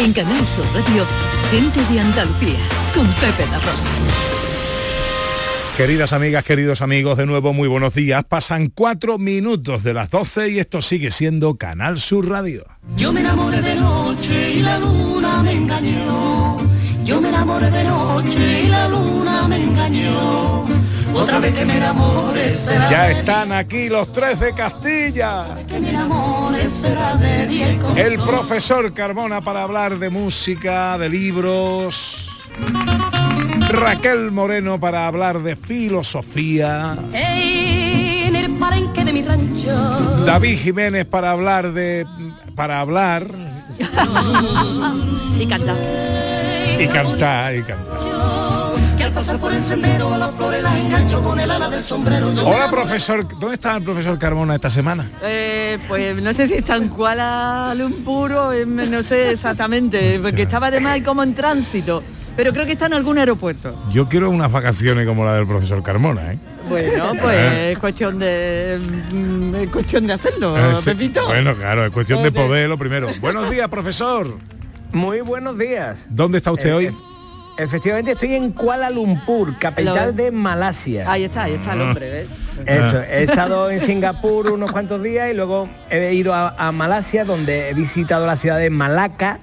En Canal Sur Radio, Gente de Andalucía, con Pepe La Rosa. Queridas amigas, queridos amigos, de nuevo muy buenos días. Pasan cuatro minutos de las 12 y esto sigue siendo Canal Sur Radio. Yo me enamoré de noche y la luna me engañó. Yo me enamoré de noche y la luna me engañó. Otra vez que me enamore será Ya están aquí los tres de Castilla. El profesor Carmona para hablar de música, de libros. Raquel Moreno para hablar de filosofía. Ey, en el palenque de mi rancho. David Jiménez para hablar de para hablar Y canta. y cantar y cantar. Pasar por el sendero a las flores las engancho con el ala del sombrero. Yo Hola profesor, ¿dónde está el profesor Carmona esta semana? Eh, pues no sé si está en Kuala Lumpur o en- no sé exactamente, porque estaba además como en tránsito, pero creo que está en algún aeropuerto. Yo quiero unas vacaciones como la del profesor Carmona, ¿eh? Bueno, pues es cuestión de mm, es cuestión de hacerlo, Eh, sí. Pepito. Bueno, claro, es cuestión de poder lo primero. Buenos días, profesor. Muy buenos días. ¿Dónde está usted Eh, hoy? Efectivamente estoy en Kuala Lumpur, capital de Malasia. Ahí está, ahí está Ah. el hombre, ¿ves? Eso, he estado en Singapur unos cuantos días y luego he ido a, a Malasia donde he visitado la ciudad de Malaca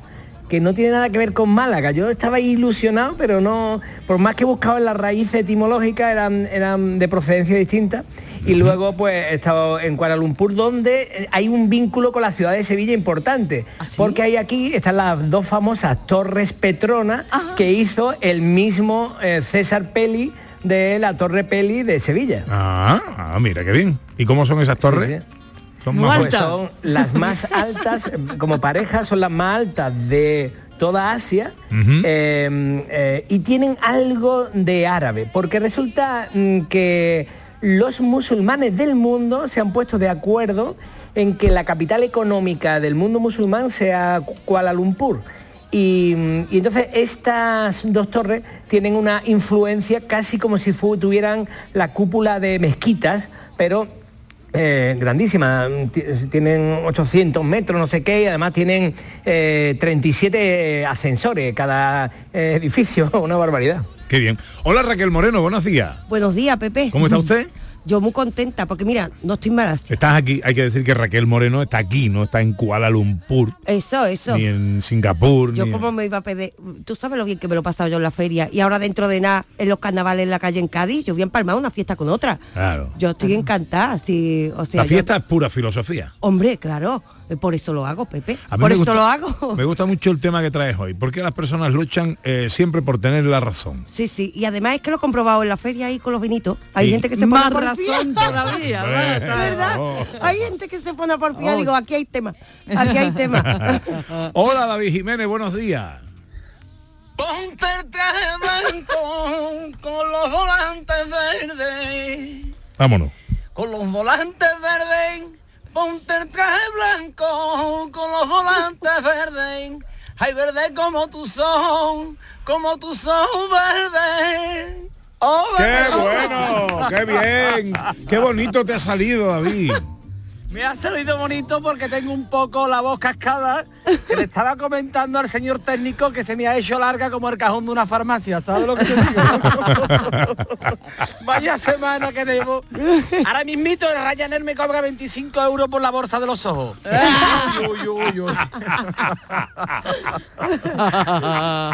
que no tiene nada que ver con Málaga. Yo estaba ilusionado, pero no, por más que he buscado en las raíces etimológicas, eran, eran de procedencia distinta. Y luego pues he estado en Kuala Lumpur, donde eh, hay un vínculo con la ciudad de Sevilla importante. ¿Ah, sí? Porque hay aquí están las dos famosas torres Petrona Ajá. que hizo el mismo eh, César Peli de la Torre Peli de Sevilla. Ah, ah, mira qué bien. ¿Y cómo son esas torres? Sí, sí. Son más Pues son las más altas, eh, como pareja, son las más altas de toda Asia eh, eh, y tienen algo de árabe, porque resulta mm, que los musulmanes del mundo se han puesto de acuerdo en que la capital económica del mundo musulmán sea Ku- Kuala Lumpur. Y, mm, entonces estas dos torres tienen una influencia casi como si tuvieran la cúpula de mezquitas, pero eh, grandísima, Ti- tienen 800 metros, no sé qué, y además tienen eh, 37 ascensores cada eh, edificio, una barbaridad. Qué bien. Hola Raquel Moreno, buenos días. Buenos días, Pepe. ¿Cómo está usted? Yo muy contenta, porque mira, no estoy mal. Estás aquí, hay que decir que Raquel Moreno está aquí, no está en Kuala Lumpur, Eso, eso. ni en Singapur, Yo ni en- como me iba a pedir, tú sabes lo bien que me lo he pasado yo en la feria y ahora dentro de nada en los carnavales en la calle en Cádiz, yo voy a empalmar una fiesta con otra. Claro. Yo estoy encantada, sí, o sea, La yo- fiesta es pura filosofía. hombre, claro, por eso lo hago, Pepe. A Por eso gusta- lo hago. Me gusta mucho el tema que traes hoy, porque las personas luchan eh, siempre por tener la razón. Sí, sí, y además es que lo he comprobado en la feria ahí con los vinitos. Hay Y- gente que se pone a porfiar. razón todavía, verdad. Oh. Hay gente que se pone a porfiar, Oh. digo, aquí hay tema, aquí hay tema. Hola David Jiménez, buenos días. Ponte el traje blanco con los volantes verdes, Vámonos. con los volantes verdes. Ponte el traje blanco con los volantes verdes. Ay, verde como tu son, como tu son verde. Oh, ¡Qué bueno! ¡Qué bien! ¡Qué bonito te ha salido, David! Me ha salido bonito porque tengo un poco la voz cascada que le estaba comentando al señor técnico que se me ha hecho larga como el cajón de una farmacia. ¿Sabes lo que te digo? Vaya semana que debo. Ahora mismito el Ryanair me cobra 25 euros por la bolsa de los ojos. Uy, uy, uy.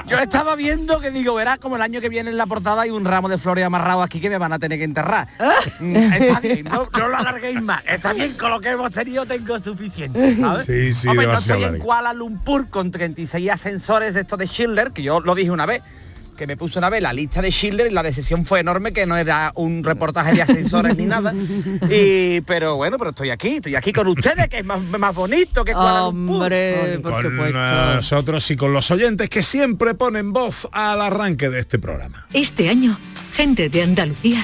Yo estaba viendo que digo, verás como el año que viene en la portada hay un ramo de flores amarrado aquí que me van a tener que enterrar. Mm, Está bien, no, no lo alarguéis más. Está bien, lo que hemos tenido tengo suficiente. ¿sabes? Sí, sí, Hombre, yo estoy en. Kuala Lumpur con 36 ascensores de estos de Schindler, que yo lo dije una vez, que me puso una vez la lista de Schindler y la decisión fue enorme, que no era un reportaje de ascensores ni nada. Y, pero bueno, pero estoy aquí, estoy aquí con ustedes, que es más, más bonito que Kuala Lumpur. Por con supuesto. nosotros y con los oyentes que siempre ponen voz al arranque de este programa. Este año, Gente de Andalucía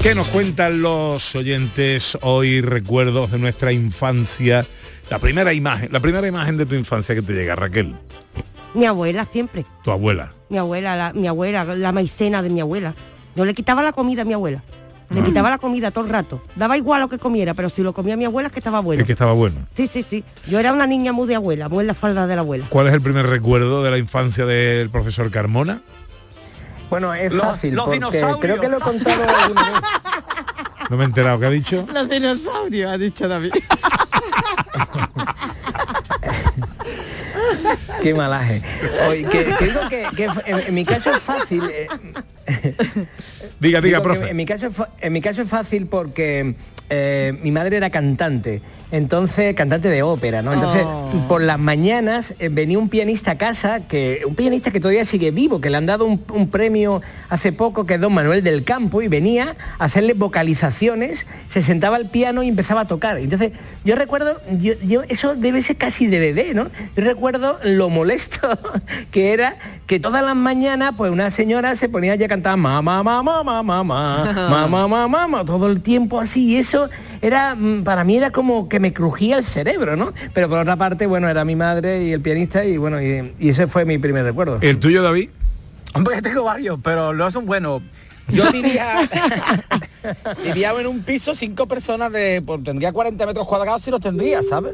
¿Qué nos cuentan los oyentes hoy? Recuerdos de nuestra infancia. La primera imagen, la primera imagen de tu infancia que te llega, Raquel. Mi abuela siempre. Tu abuela. Mi abuela, la, mi abuela, la maicena de mi abuela. Yo le quitaba la comida a mi abuela. Le quitaba la comida todo el rato. Daba igual lo que comiera, pero si lo comía mi abuela es que estaba bueno. Es que estaba bueno. Sí, sí, sí. Yo era una niña muy de abuela, muy en la falda de la abuela. ¿Cuál es el primer recuerdo de la infancia del profesor Carmona? Bueno, es Los- fácil, los porque dinosaurios. creo que lo he contado alguna vez. No me he enterado. ¿Qué ha dicho? Los dinosaurios, ha dicho David. Qué malaje. Oye, que, que digo que, que en, en mi caso es fácil. eh, Diga, diga, profe. En mi caso, en mi caso es fácil porque eh, mi madre era cantante, entonces cantante de ópera, ¿no? Entonces Oh. por las mañanas eh, venía un pianista a casa, que un pianista que todavía sigue vivo, que le han dado un, un premio hace poco, que es Don Manuel del Campo, y venía a hacerle vocalizaciones, se sentaba al piano y empezaba a tocar. Entonces yo recuerdo, yo, yo- eso debe ser casi de bebé, ¿no? Yo recuerdo lo molesto que era que todas las mañanas pues una señora se ponía ya a cantar mamá, mamá, mamá, mamá, mamá, mamá, mamá, todo el tiempo así y eso era mm, para mí era como que me crujía el cerebro, ¿no? Pero por otra parte, bueno, era mi madre y el pianista y bueno, y, y ese fue mi primer recuerdo. ¿El tuyo, David? Hombre, tengo varios, pero los son buenos. Yo vivía, vivía en un piso, cinco personas de, pues, tendría 40 metros cuadrados si los tendría, ¿sabes?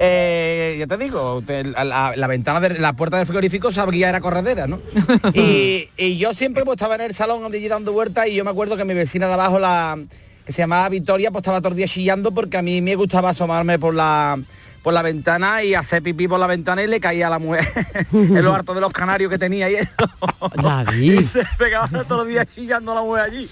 Eh, ya te digo, te- la, la- la ventana de la puerta del frigorífico se abría era corredera, ¿no? y, y yo siempre pues estaba en el salón donde allí dando vueltas y yo me acuerdo que mi vecina de abajo, la que se llamaba Victoria, pues estaba todo el día chillando porque a mí me gustaba asomarme por la por la ventana y hacer pipí por la ventana y le caía a la mujer en lo harto de los canarios que tenía y eso. David. Y se pegaba todos los días chillando a la mujer allí.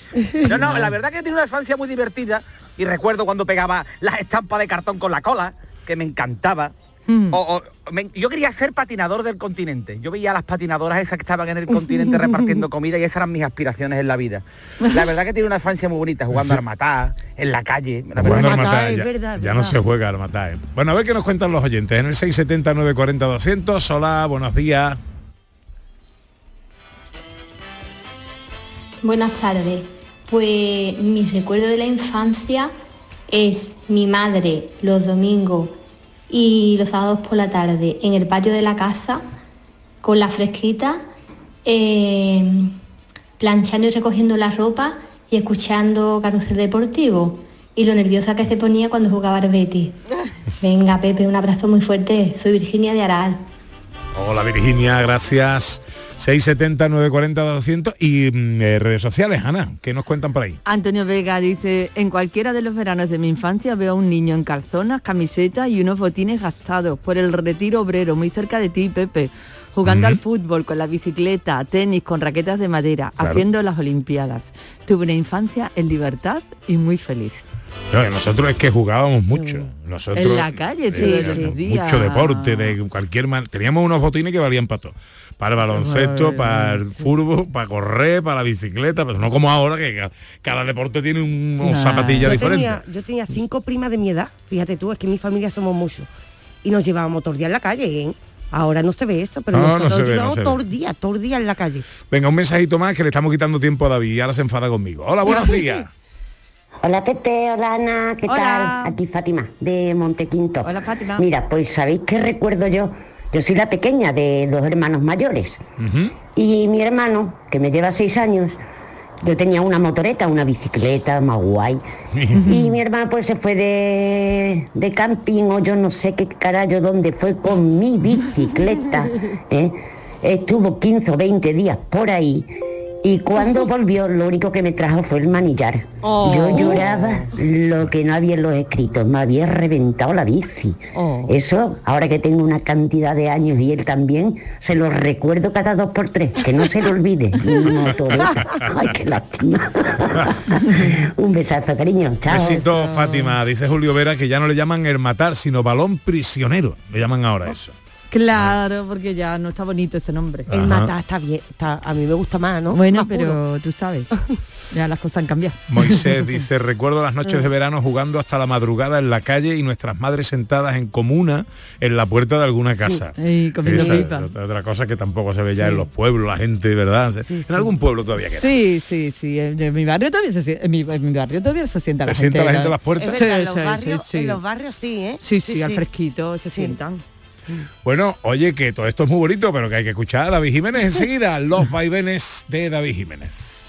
No, no, la verdad que tiene una infancia muy divertida y recuerdo cuando pegaba las estampas de cartón con la cola, que me encantaba. O- o- me- yo quería ser patinador del continente. Yo veía a las patinadoras esas que estaban en el continente repartiendo comida y esas eran mis aspiraciones en la vida. La verdad que tiene una infancia muy bonita, jugando a armatá, en la calle. La Jugando es ya, verdad, ya no se juega al matar. ¿eh? Bueno, a ver qué nos cuentan los oyentes. En el 670 940 200. Hola, buenos días. Buenas tardes. Pues mi recuerdo de la infancia es mi madre los domingos y los sábados por la tarde en el patio de la casa con la fresquita, eh, planchando y recogiendo la ropa y escuchando carrusel deportivo y lo nerviosa que se ponía cuando jugaba al Betis. Venga, Pepe, un abrazo muy fuerte. Soy Virginia de Aral. Hola Virginia, gracias. 670 940 200 y mm, eh, redes sociales, Ana, ¿qué nos cuentan por ahí? Antonio Vega dice, en cualquiera de los veranos de mi infancia veo a un niño en calzonas, camiseta y unos botines gastados por el retiro obrero, muy cerca de ti, Pepe, jugando al fútbol, con la bicicleta, tenis, con raquetas de madera, Claro. haciendo las Olimpiadas. Tuve una infancia en libertad y muy feliz. No, nosotros es que jugábamos mucho. Nosotros, En la calle, sí, eh, sí. mucho días. deporte, de cualquier man. Teníamos unos botines que valían para todo. Para el baloncesto, para el fútbol, para correr, para la bicicleta, pero no como ahora que ca- cada deporte tiene un, unas zapatillas yo diferentes. tenía, yo tenía cinco primas de mi edad, fíjate tú, es que en mi familia somos muchos. Y nos llevábamos todo el día en la calle, ¿eh? Ahora no se ve eso, pero No, no nosotros ve, no todo el día, todo el día en la calle. Venga, un mensajito más que le estamos quitando tiempo a David y ahora se enfada conmigo. Hola, buenos días. Hola Pepe, hola Ana, ¿qué Hola. tal? Aquí Fátima, de Montequinto. Hola, Fátima. Mira, pues ¿sabéis qué recuerdo yo? Yo soy la pequeña de dos hermanos mayores. Y mi hermano, que me lleva seis años, yo tenía una motoreta, una bicicleta más guay. y mi hermano pues se fue de, de camping o yo no sé qué carajo dónde fue con mi bicicleta. ¿eh? Estuvo 15 o 20 días por ahí Y cuando volvió, lo único que me trajo fue el manillar. Oh. Yo lloraba lo que no había en los escritos, me había reventado la bici. Oh. Eso, ahora que tengo una cantidad de años y él también, se lo recuerdo cada dos por tres, que no se lo olvide. Mi motoreta. Ay, qué lástima. Un besazo, cariño. Chao. Besito, Fátima. Dice Julio Vera que ya no le llaman el matar, sino balón prisionero. Le llaman ahora eso. Claro, porque ya no está bonito ese nombre. El matar está bien, está, a mí me gusta más, ¿no? Bueno, Más puro. pero tú sabes, ya las cosas han cambiado. Moisés dice, recuerdo las noches de verano jugando hasta la madrugada en la calle y nuestras madres sentadas en comuna en la puerta de alguna casa. Y comiendo Esa es pipa. otra, cosa que tampoco se ve ya en los pueblos, la gente, ¿verdad? en algún pueblo todavía queda. Sí, sí, sí. En, en mi barrio todavía se sie- en mi, en mi barrio todavía se sienta la ¿Se gente. sienta la gente en las puertas? Verdad, en, los barrios, sí. en los barrios sí, ¿eh? Sí, sí, al fresquito se Sí. sientan. Bueno, oye, que todo esto es muy bonito, pero que hay que escuchar a David Jiménez enseguida. Los vaivenes de David Jiménez.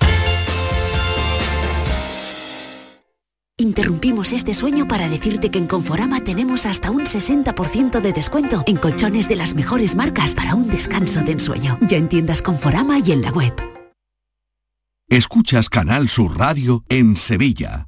Interrumpimos este sueño para decirte que en Conforama tenemos hasta un 60% de descuento en colchones de las mejores marcas para un descanso de ensueño. Ya en tiendas Conforama y en la web. Escuchas Canal Sur Radio en Sevilla.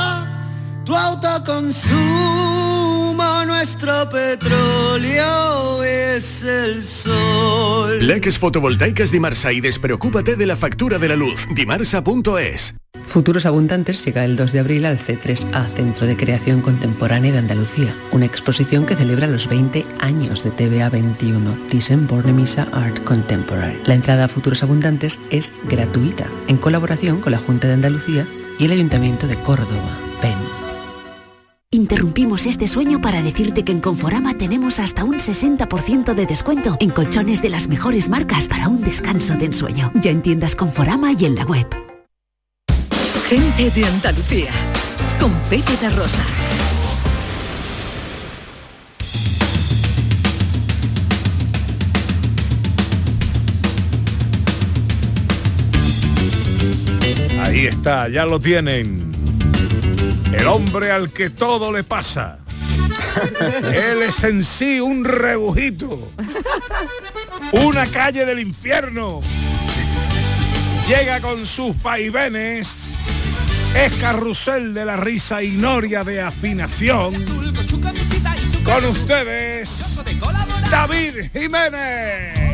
tu autoconsumo, nuestro petróleo es el sol. Leques fotovoltaicas Dimarsa y despreocúpate de la factura de la luz. Dimarsa.es. Futuros Abundantes llega el 2 de abril al C3A, Centro de Creación Contemporánea de Andalucía, una exposición que celebra los 20 años de TVA 21, Thyssen-Bornemisza Art Contemporary. La entrada a Futuros Abundantes es gratuita, en colaboración con la Junta de Andalucía y el Ayuntamiento de Córdoba. Ven. Interrumpimos este sueño para decirte que en Conforama tenemos hasta un 60% de descuento en colchones de las mejores marcas para un descanso de ensueño. Ya en tiendas Conforama y en la web. Gente de Andalucía, con Pepe de Rosa. Ahí está, ya lo tienen. El hombre al que todo le pasa. Él es en sí un rebujito. Una calle del infierno. Llega con sus vaivenes. Es carrusel de la risa y noria de afinación. Con ustedes, David Jiménez.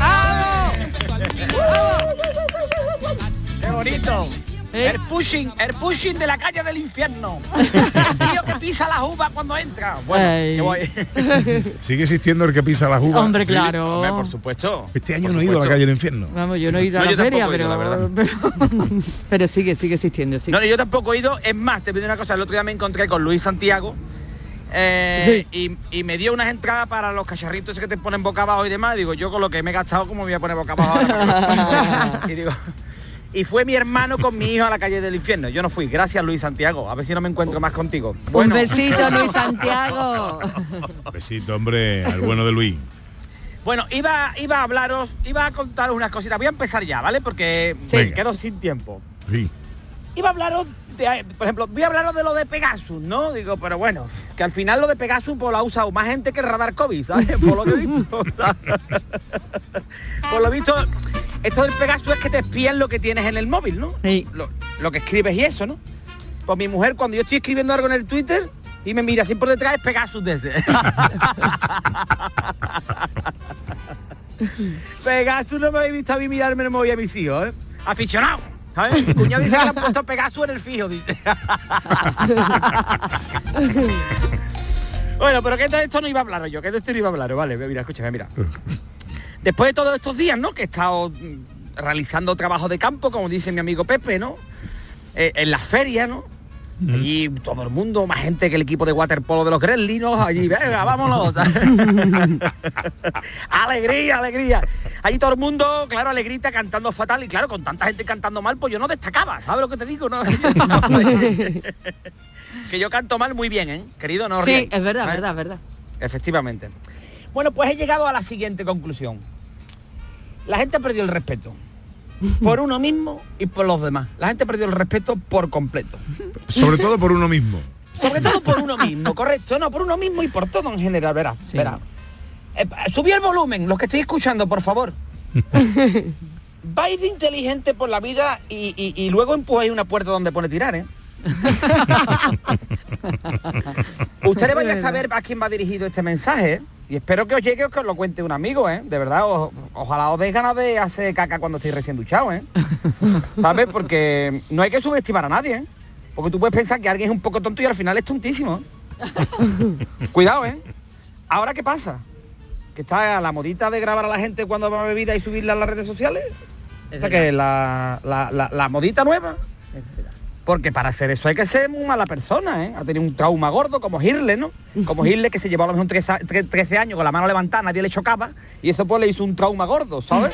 ¡Qué bonito! El pushing, el pushing de la calle del infierno. El tío que pisa la uva cuando entra. Bueno, guay. Sigue existiendo el que pisa la uva. Hombre, claro. Hombre, por supuesto. Este año Por no he ido a la calle del infierno. Vamos, yo no he ido a No, la yo tampoco feria, pero, la pero, pero sigue, sigue existiendo, sí. No, yo tampoco he ido. Es más, te pido una cosa. El otro día me encontré con Luis Santiago. eh, y, y me dio unas entradas para los cacharritos que te ponen boca abajo y demás. Digo, yo con lo que me he gastado, ¿cómo me voy a poner boca abajo? ahora? y digo, y fue mi hermano con mi hijo a la calle del infierno. Yo no fui. Gracias, Luis Santiago. A ver si no me encuentro más contigo. Un besito, Luis Santiago. Besito, hombre, al bueno de Luis. Bueno, iba, iba a hablaros, iba a contaros unas cositas. Voy a empezar ya, ¿vale? Porque Sí. me quedo sin tiempo. Sí. Iba a hablaros de, por ejemplo, voy a hablaros de lo de Pegasus, ¿no? Digo, pero bueno, que al final lo de Pegasus pues, lo ha usado más gente que el radar COVID, ¿sabes? Por lo que he visto. Por lo visto, esto del Pegasus es que te espían lo que tienes en el móvil, ¿no? Lo, lo que escribes y eso, ¿no? Pues mi mujer, cuando yo estoy escribiendo algo en el Twitter y me mira así por detrás, es Pegasus desde. Pegasus no me habéis visto a mí mirarme el móvil a mis hijos, ¿eh? Aficionado. ¿sabes? Mi cuñado dice que han puesto Pegasus en el fijo. dice. bueno, pero que de esto no iba a hablar yo, que de esto no iba a hablar, vale, mira, escúchame, mira. Después de todos estos días, ¿no? Que he estado mm, realizando trabajo de campo, como dice mi amigo Pepe, ¿no? Eh, en la feria, ¿no? Allí todo el mundo, más gente que el equipo de waterpolo de los gremlinos, allí, venga, vámonos. alegría, alegría. Allí todo el mundo, claro, alegrita, cantando fatal, y claro, con tanta gente cantando mal, pues yo no destacaba, ¿sabes lo que te digo? No? que yo canto mal muy bien, ¿eh? Querido, no Sí, es verdad, ¿sabes? verdad, verdad. Efectivamente. Bueno, pues he llegado a la siguiente conclusión. La gente ha perdido el respeto. Por uno mismo y por los demás. La gente ha perdido el respeto por completo. Sobre todo por uno mismo. Sobre todo por uno mismo, correcto. No, por uno mismo y por todo en general, verás. verás. Eh, subí el volumen, los que estéis escuchando, por favor. Vais de inteligente por la vida y, y- y luego empujáis una puerta donde pone tirar, ¿eh? Ustedes van a saber a quién va dirigido este mensaje ¿eh? Y espero que os llegue o que os lo cuente un amigo, ¿eh? De verdad, o- ojalá os deis ganas de hacer caca cuando estéis recién duchados, ¿eh? ¿Sabes? Porque no hay que subestimar a nadie, ¿eh? Porque tú puedes pensar que alguien es un poco tonto y al final es tontísimo. ¿eh? Cuidado, ¿eh? Ahora, ¿qué pasa? Que está la modita de grabar a la gente cuando va a bebida y subirla a las redes sociales. O sea que la, la, la- la modita nueva. Porque para hacer eso hay que ser muy mala persona, ¿eh? Ha tenido un trauma gordo como Hirle, ¿no? Como Hirle que se llevó a lo mejor 13, a- tre- 13 años con la mano levantada, nadie le chocaba y eso pues le hizo un trauma gordo, ¿sabes?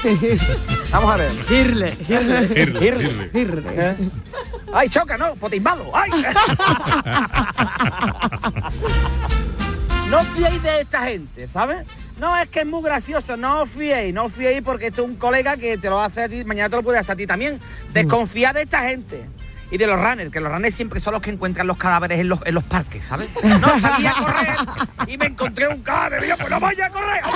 Vamos a ver. Hirle, Hirle. Hirle. ¿Eh? ¡Ay, choca, no! ¡Pues te invado! ¡Ay! no fiéis de esta gente, ¿sabes? No, es que es muy gracioso, no os fiéis, no os fiéis porque esto es un colega que te lo hace a ti, mañana te lo puede hacer a ti también. Desconfiad de esta gente. Y de los runners, que los runners siempre son los que encuentran los cadáveres en los, en los parques, ¿sabes? No, salí a correr y me encontré un cadáver y yo, pues no vaya a correr.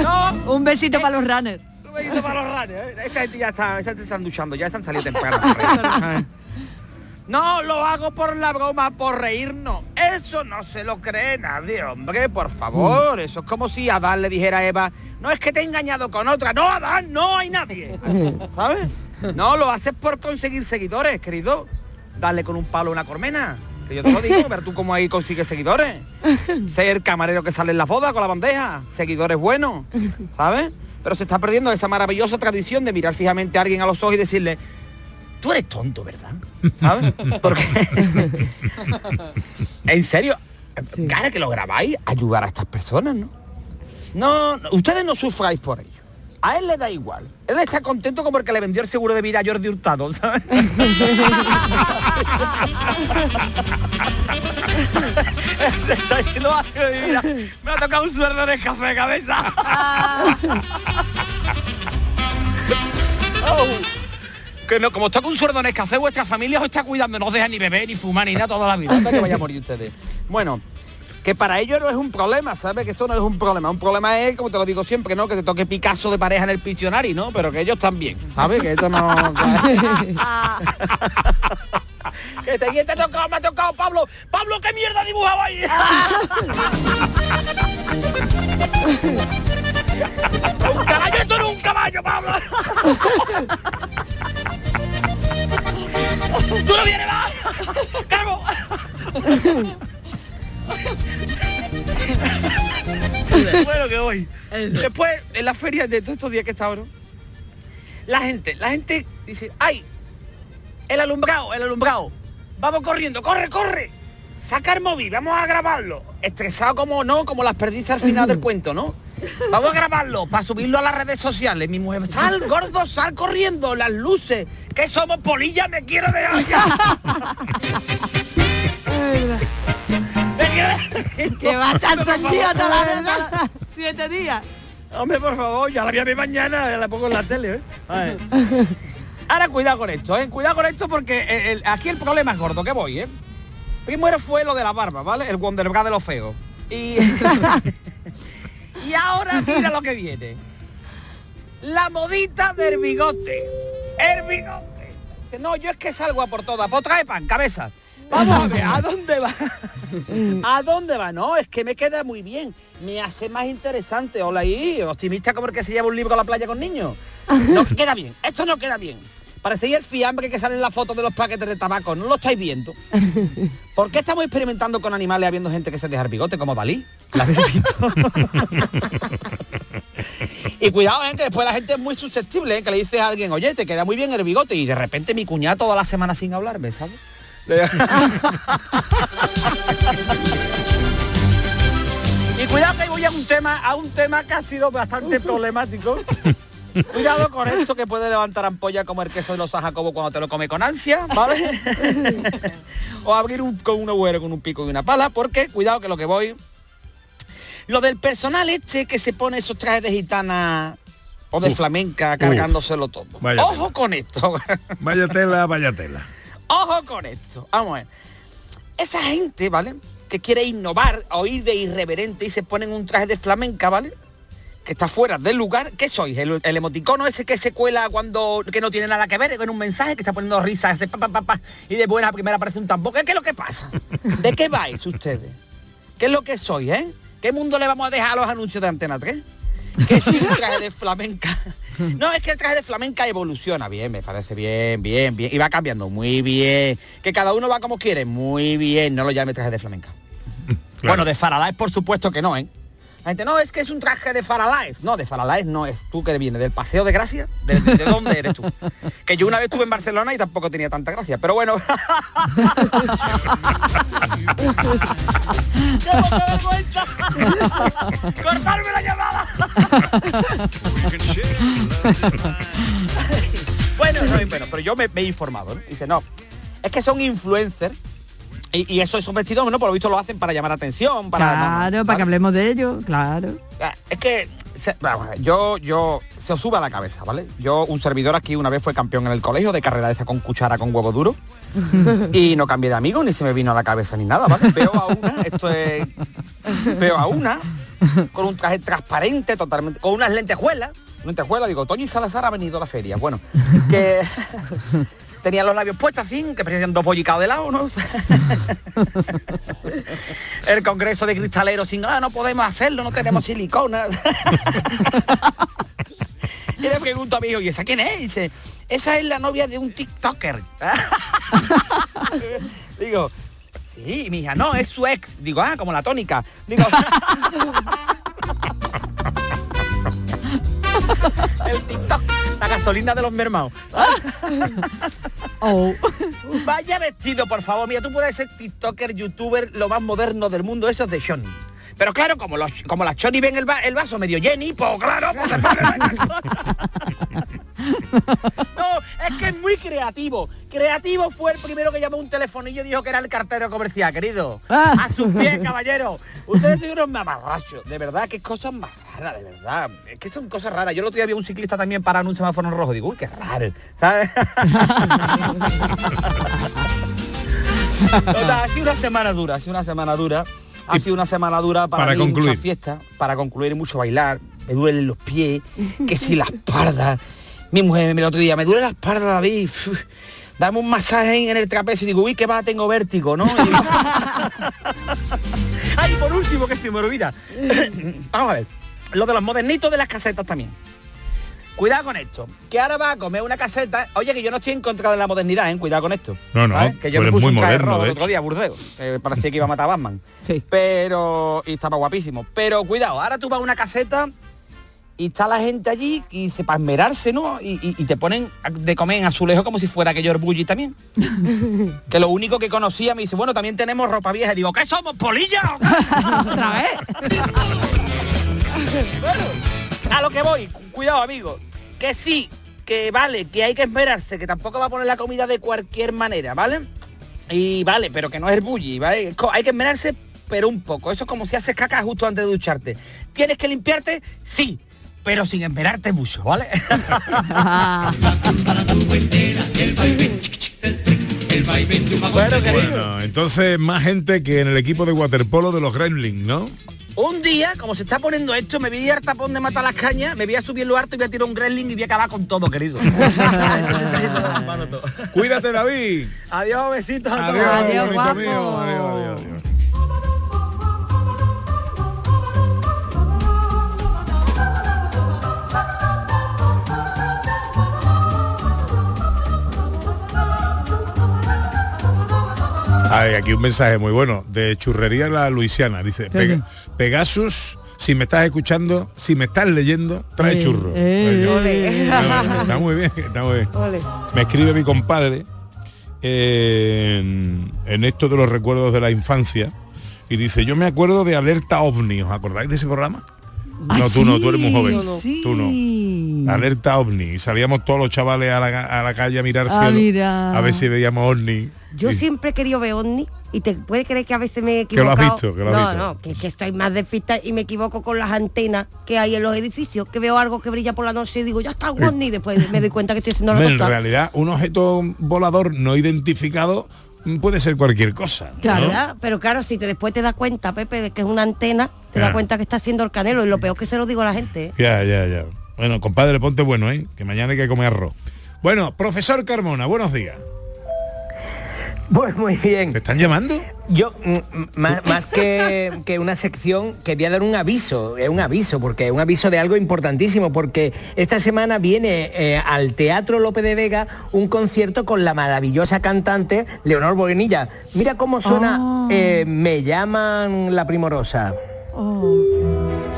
No. Un besito para los runners. Un besito para los runners. ¿eh? Esta gente ya está, esa gente están duchando, ya están saliendo temprano. No lo hago por la broma, por reírnos. Eso no se lo cree nadie, hombre, por favor. Eso es como si Adán le dijera a Eva, no es que te he engañado con otra. No, Adán, no hay nadie. ¿Sabes? No, lo haces por conseguir seguidores, querido. Dale con un palo a una cormena. Que yo te lo digo, ver tú cómo ahí consigues seguidores. Ser camarero que sale en la boda con la bandeja. Seguidores buenos, ¿sabes? Pero se está perdiendo esa maravillosa tradición de mirar fijamente a alguien a los ojos y decirle, tú eres tonto, ¿verdad? ¿Sabes? Porque en serio, cara que lo grabáis, ayudar a estas personas, ¿no? No, no, ustedes no sufráis por ello. A él le da igual. Él está contento como el que le vendió el seguro de vida a Jordi Hurtado, ¿sabes? Está diciendo, "Ay, mi vida, Me ha tocado un sueldo en el café cabeza. Oh. Que no, como está con un sueldo en el café, vuestra familia os está cuidando, no os deja ni beber, ni fumar, ni nada toda la vida. Anda que vaya a morir ustedes. Bueno, que para ellos no es un problema, ¿sabes? Que eso no es un problema. Un problema es, como te lo digo siempre, ¿no? Que te toque Picasso de pareja en el Pictionary, ¿no? Pero que ellos también, ¿sabes? Que esto no... que te, ¿quién te ha tocado? Me ha tocado Pablo. Pablo, ¿qué mierda dibujaba ahí? un caballo, esto no es un caballo, Pablo. ¡Tú no vienes más! ¡Cargo! Bueno, que voy. Después, en la feria de todos estos días que estado, ¿no? La gente, la gente dice, ¡ay! El alumbrado, el alumbrado. Vamos corriendo, corre, corre. Saca el móvil, vamos a grabarlo. Estresado como no, como las perdices al final del cuento, ¿no? Vamos a grabarlo para subirlo a las redes sociales. Mi mujer, sal, gordo, sal corriendo, las luces. Que somos polillas, me quiero de Que va a estar Por toda la verdad. Siete días. Hombre, por favor, ya la voy a ver mañana, ya la pongo en la tele, ¿eh? A ver. Ahora cuidado con esto, ¿eh? Cuidado con esto porque eh, el- aquí el problema es gordo, que voy, ¿eh? Primero fue lo de la barba, ¿vale? El Wonderbra de los feos. Y... y ahora mira lo que viene. La modita del bigote. El bigote. No, yo es que salgo a por todas. Pues trae pan, cabeza. Vamos a ver, ¿a dónde va? ¿A dónde va? No, es que me queda muy bien. Me hace más interesante. Hola ahí, optimista como el que se lleva un libro a la playa con niños. No queda bien. Esto no queda bien. Parecía el fiambre que sale en la foto de los paquetes de tabaco. ¿No lo estáis viendo? ¿Por qué estamos experimentando con animales habiendo gente que se deja el bigote como Dalí? ¿La habéis visto? Y cuidado, ¿eh? que después la gente es muy susceptible, ¿eh? que le dices a alguien, oye, te queda muy bien el bigote, y de repente mi cuñada toda la semana sin hablarme, ¿sabes? Y cuidado que voy a un tema, a un tema que ha sido bastante problemático. Cuidado con esto que puede levantar ampolla como el queso de los Jacobo cuando te lo come con ansia, ¿vale? o abrir un, con un agujero con un pico y una pala, porque cuidado que lo que voy... Lo del personal este que se pone esos trajes de gitana o de Uf, flamenca uf. cargándoselo todo. Ojo con esto. Vaya tela, vaya tela. Ojo con esto. Vamos a ver. Esa gente, ¿vale? Que quiere innovar o ir de irreverente y se ponen un traje de flamenca, ¿vale? Que está fuera del lugar. ¿Qué sois? El, emoticono ese que se cuela cuando que no tiene nada que ver con un mensaje que está poniendo risas ese pa, pa, y de buena primera aparece un tambor. ¿Qué, qué es lo que pasa? ¿De qué vais ustedes? ¿Qué es lo que sois, eh? ¿Qué mundo le vamos a dejar a los anuncios de Antena 3? Que si un traje de flamenca. No, es que el traje de flamenca evoluciona bien, me parece bien, bien, bien. Y va cambiando muy bien. Que cada uno va como quiere, muy bien. No lo llame traje de flamenca. Bueno, de Faralaes por supuesto que no, ¿eh? La gente, no, es que es un traje de Faralaes. No, de Faralaes no es tú que vienes del Paseo de Gracia. ¿De, de- de dónde eres tú? Que yo una vez estuve en Barcelona y tampoco tenía tanta gracia. Pero bueno. ¡Qué poca vergüenza! ¡Cortarme la llamada! bueno, no, bueno, pero yo me, me he informado, ¿no? Dice, no, es que son influencers y, y eso, esos vestidos, bueno, por lo visto lo hacen para llamar atención, para... Claro, para que hablemos de ello, claro. Ah, Es que se- yo, yo, se os sube a la cabeza, ¿vale? Yo, un servidor aquí una vez fue campeón en el colegio de carrera de esa con cuchara con huevo duro y no cambié de amigo ni se me vino a la cabeza ni nada, ¿vale? Veo a una, esto es, veo a una con un traje transparente totalmente, con unas lentejuelas, lentejuelas, digo, Toño y Salazar ha venido a la feria, bueno, que tenía los labios puestos así, que parecían dos bollicados de lado, ¿no? el congreso de cristaleros sin, ah, no podemos hacerlo, no tenemos silicona. y le pregunto a mi hijo, ¿y esa quién es? Y dice, esa es la novia de un TikToker. Digo, sí, mi hija, no, es su ex. Digo, ah, como la tónica. Digo, el TikTok, la gasolina de los mermados. Vaya vestido, por favor. Mira, tú puedes ser TikToker, youtuber, lo más moderno del mundo, eso es de Johnny. Pero claro, como los como las Johnny ven el, va- el vaso medio Jenny, pues claro, pues No, es que es muy creativo. Creativo fue el primero que llamó un telefonillo y dijo que era el cartero comercial, querido. A sus pies, caballero. Ustedes son unos mamarrachos. De verdad, qué cosas más raras, de verdad. Es que son cosas raras. Yo el otro día vi a un ciclista también parado en un semáforo en rojo. Digo, uy, qué raro. ¿Sabes? Total, ha sido una semana dura, ha sido una semana dura. Ha sido una semana dura para, para mí, concluir. mucha fiesta, para concluir mucho bailar, me duelen los pies, que si la espalda. Mi mujer me el otro día, me duele la espalda, David. Uf, Dame un masaje en el trapecio y digo, uy, que va, tengo vértigo, ¿no? Y- Ay, por último, que se me olvida. Vamos a ver, lo de los modernitos de las casetas también. Cuidado con esto, que ahora va a comer una caseta. Oye, que yo no estoy en contra de la modernidad, ¿eh? Cuidado con esto. No, no, ¿vale? Que yo me puse muy un moderno, el otro día Burdeos. que parecía que iba a matar a Batman. Sí. Pero, y estaba guapísimo. Pero cuidado, ahora tú vas a una caseta y está la gente allí y se para esmerarse, ¿no? Y, y- y te ponen de comer en azulejo como si fuera aquello bully también. que lo único que conocía me dice, bueno, también tenemos ropa vieja. Y digo, ¿qué somos, polilla? o qué?". Otra vez. Bueno, a lo que voy, cuidado amigo, que sí, que vale, que hay que esperarse, que tampoco va a poner la comida de cualquier manera, ¿vale? Y vale, pero que no es el bully, ¿vale? Hay que esperarse, pero un poco. Eso es como si haces caca justo antes de ducharte. ¿Tienes que limpiarte? Sí, pero sin esperarte mucho, ¿vale? bueno, querido. Bueno, entonces más gente que en el equipo de waterpolo de los Gremlins, ¿no? Un día, como se está poniendo esto, me voy a ir al tapón de matar las cañas, me voy a subir lo harto y voy a tirar un gremlin y voy a acabar con todo, querido. Cuídate, David. Adiós, besitos a todos. Adiós, bonito mío. Adiós, adiós, adiós. Hay aquí un mensaje muy bueno de Churrería La Luisiana. Dice, ¿Qué "Pega- dice? Pegasus si me estás escuchando, si me estás leyendo, trae Eh, churro. eh, Yo- ole. Está muy bien, está muy bien. Ole. Me escribe mi compadre en, en esto de los recuerdos de la infancia y dice, yo me acuerdo de Alerta OVNI, ¿os acordáis de ese programa? Ah, no, tú no, tú eres muy joven. sí. Tú no. Alerta OVNI. Y salíamos todos los chavales a la, a la calle a mirar Ah, mira. a ver si veíamos OVNI. Yo Y- siempre he querido ver ovni y te puede creer que a veces me he Que lo has visto, que lo has no, visto. no, que, que estoy más despista y me equivoco con las antenas que hay en los edificios, que veo algo que brilla por la noche y digo, ya está un Eh. ovni, y después me doy cuenta que estoy haciendo la en realidad, un objeto volador no identificado mm, puede ser cualquier cosa. ¿no? ¿verdad? Pero claro, si te después te das cuenta, Pepe, de que es una antena, te Ya. das cuenta que está haciendo el canelo y lo peor que se lo digo a la gente. ¿eh? Ya, ya, ya. Bueno, compadre, ponte bueno, ¿eh? Que mañana hay que comer arroz. Bueno, profesor Carmona, buenos días. Pues muy bien. ¿Te están llamando? Yo, mm, mm, más, más que, que una sección, quería dar un aviso, es un aviso, porque es un aviso de algo importantísimo, porque esta semana viene eh, al Teatro López de Vega un concierto con la maravillosa cantante Leonor Bonilla. Mira cómo suena eh, Me llaman la primorosa. Eh,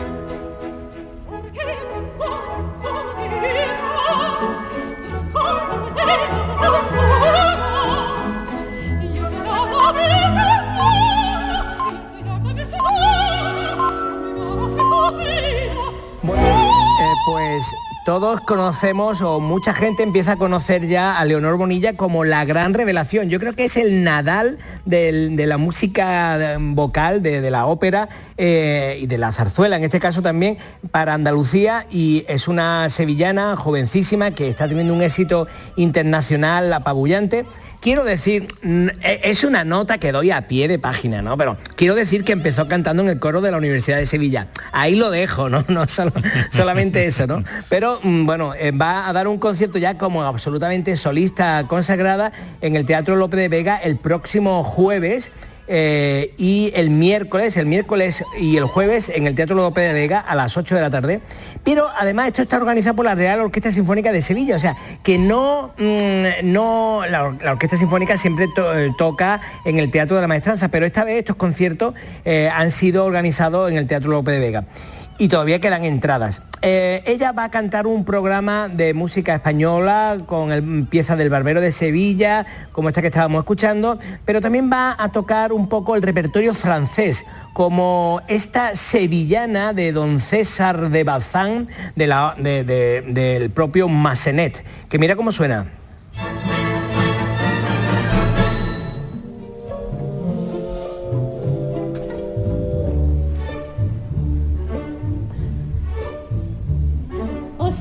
pues todos conocemos o mucha gente empieza a conocer ya a Leonor Bonilla como la gran revelación. Yo creo que es el Nadal de la música vocal, de, de la ópera eh, y de la zarzuela, en este caso también para Andalucía y es una sevillana jovencísima que está teniendo un éxito internacional apabullante. Quiero decir, mm, e- es una nota que doy a pie de página, ¿no? Pero quiero decir que empezó cantando en el coro de la Universidad de Sevilla. Ahí lo dejo, ¿no? No solamente eso, ¿no? Pero mm, bueno, eh, va a dar un concierto ya como absolutamente solista consagrada en el Teatro López de Vega el próximo jueves. Eh, y el miércoles, el miércoles y el jueves en el Teatro López de Vega a las 8 de la tarde. Pero además esto está organizado por la Real Orquesta Sinfónica de Sevilla, o sea, que no, mm, no la, or- la Orquesta Sinfónica siempre eh, toca en el Teatro de la Maestranza, pero esta vez estos conciertos eh, han sido organizados en el Teatro López de Vega. Y todavía quedan entradas. Eh, ella va a cantar un programa de música española con el- piezas del Barbero de Sevilla, como esta que estábamos escuchando, pero también va a tocar un poco el repertorio francés, como esta sevillana de don César de Bazán, del propio Massenet, que mira cómo suena.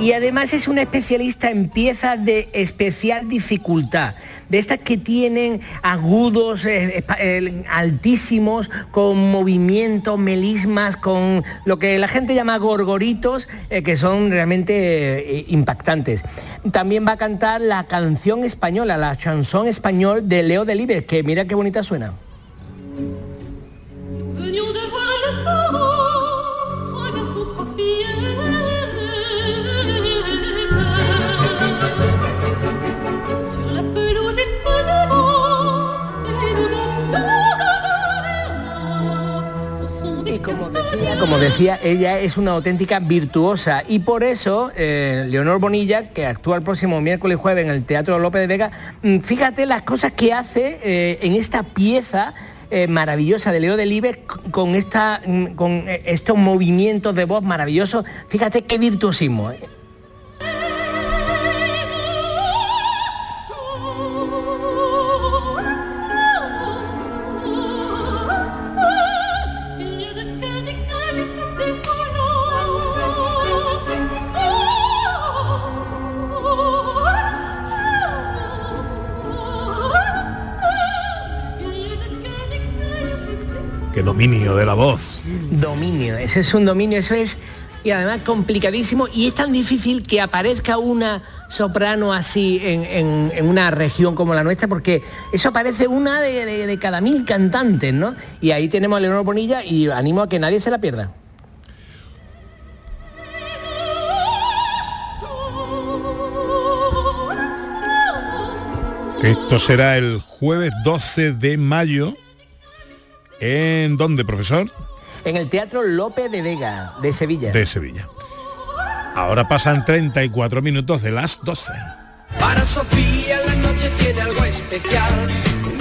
y además es una especialista en piezas de especial dificultad, de estas que tienen agudos eh, eh, altísimos, con movimientos, melismas, con lo que la gente llama gorgoritos, eh, que son realmente impactantes. También va a cantar la canción española, la chanson español de Leo Delibes, que mira qué bonita suena. Como decía, ella es una auténtica virtuosa y por eso eh, Leonor Bonilla, que actúa el próximo miércoles jueves en el Teatro López de Vega, mm, fíjate las cosas que hace eh, en esta pieza eh, maravillosa de Leo Delibes con, mm, con estos movimientos de voz maravillosos. Fíjate qué virtuosismo. Dominio de la voz. Dominio, ese es un dominio, eso es y además complicadísimo y es tan difícil que aparezca una soprano así en, en- en una región como la nuestra porque eso aparece una de, de- de cada mil cantantes, ¿no? Y ahí tenemos a Leonor Bonilla y animo a que nadie se la pierda. Esto será el jueves 12 de mayo. ¿En dónde, profesor? En el Teatro Lope de Vega, de Sevilla. De Sevilla. Ahora pasan 34 minutos de las 12. Para Sofía la noche tiene algo especial,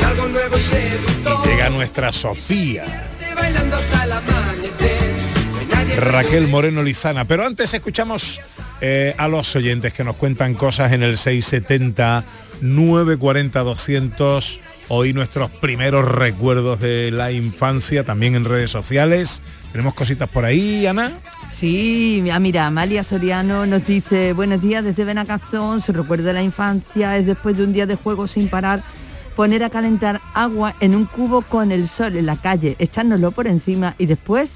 algo nuevo y seductor. Llega nuestra Sofía, Raquel Moreno Lizana. Pero antes escuchamos eh, a los oyentes que nos cuentan cosas en el 670 940 200. Hoy nuestros primeros recuerdos de la infancia, también en redes sociales. Tenemos cositas por ahí, Ana. Sí, ah, mira, Amalia Soriano nos dice, buenos días desde Benacazón, su recuerdo de la infancia es después de un día de juego sin parar, poner a calentar agua en un cubo con el sol en la calle, echárnoslo por encima y después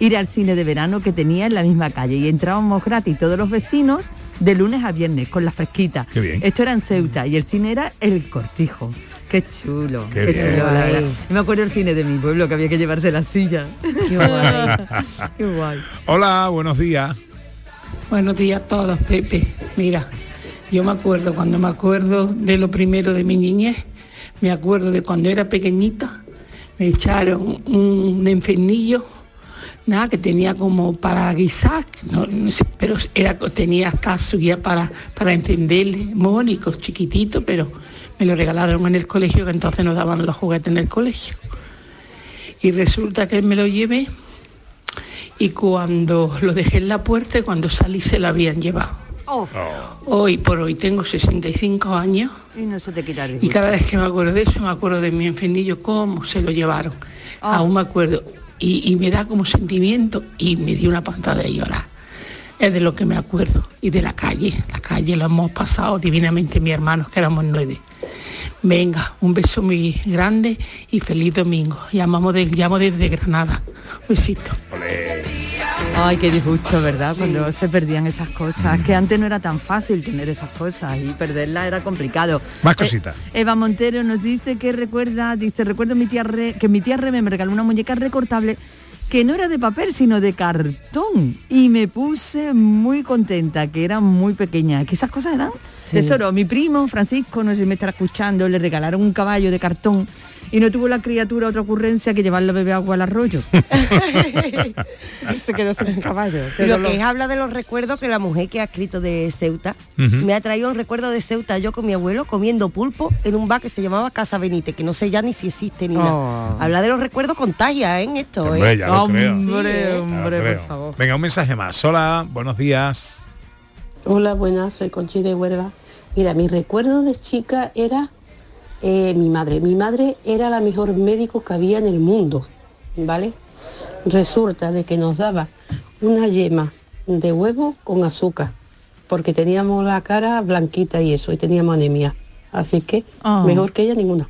ir al cine de verano que tenía en la misma calle y entrábamos gratis todos los vecinos de lunes a viernes con la fresquita. Qué bien. Esto era en Ceuta y el cine era El Cortijo. Qué chulo, Qué chulo, la verdad. Me acuerdo el cine de mi pueblo que había que llevarse la silla. Qué guay. Qué guay. Hola, buenos días. Buenos días a todos, Pepe. Mira, yo me acuerdo, cuando me acuerdo de lo primero de mi niñez, me acuerdo de cuando era pequeñita, me echaron un enfernillo, nada, que tenía como para guisar, no, no sé, pero era, tenía hasta su guía para, para encenderle, mónicos, chiquititos, pero me lo regalaron en el colegio, que entonces nos daban los juguetes en el colegio. Y resulta que me lo llevé y cuando lo dejé en la puerta, cuando salí se lo habían llevado. Hoy por hoy tengo 65 años Y no se te quita el y cada vez que me acuerdo de eso me acuerdo de mi enfendillo, cómo se lo llevaron. Aún me acuerdo. Y, me da como sentimiento y me dio una pantada de llorar. Es de lo que me acuerdo. Y de la calle. La calle lo hemos pasado divinamente mis hermanos, que éramos nueve. Venga, un beso muy grande y feliz domingo. Llamamos de, llamo desde Granada. Besito. Ay, qué disgusto, ¿verdad? Cuando se perdían esas cosas. Que antes no era tan fácil tener esas cosas y perderlas era complicado. Más Eh, cositas. Eva Montero nos dice que recuerda, dice, recuerdo mi tía Re- que mi tía me regaló una muñeca recortable que no era de papel, sino de cartón. Y me puse muy contenta, que era muy pequeña. Que esas cosas eran tesoro. Mi primo, Francisco, no sé si me estará escuchando, le regalaron un caballo de cartón y no tuvo la criatura otra ocurrencia que llevarlo a beber agua al arroyo. se quedó sin caballo. Lo que es habla de los recuerdos que la mujer que ha escrito de Ceuta me ha traído un recuerdo de Ceuta yo con mi abuelo comiendo pulpo en un bar que se llamaba Casa Benítez, que no sé ya ni si existe ni Oh. nada. Habla de los recuerdos contagia ¿eh? en esto. Hombre, ¿eh? ya lo creo. Hombre, Ya lo hombre, por favor. Venga, un mensaje más. Hola, buenos días. Hola, buenas, soy Conchi de Huelva. Mira, mi recuerdo de chica era eh, mi madre. Mi madre era la mejor médico que había en el mundo, ¿vale? Resulta de que nos daba una yema de huevo con azúcar, porque teníamos la cara blanquita y eso, y teníamos anemia. Así que Ah. mejor que ella ninguna.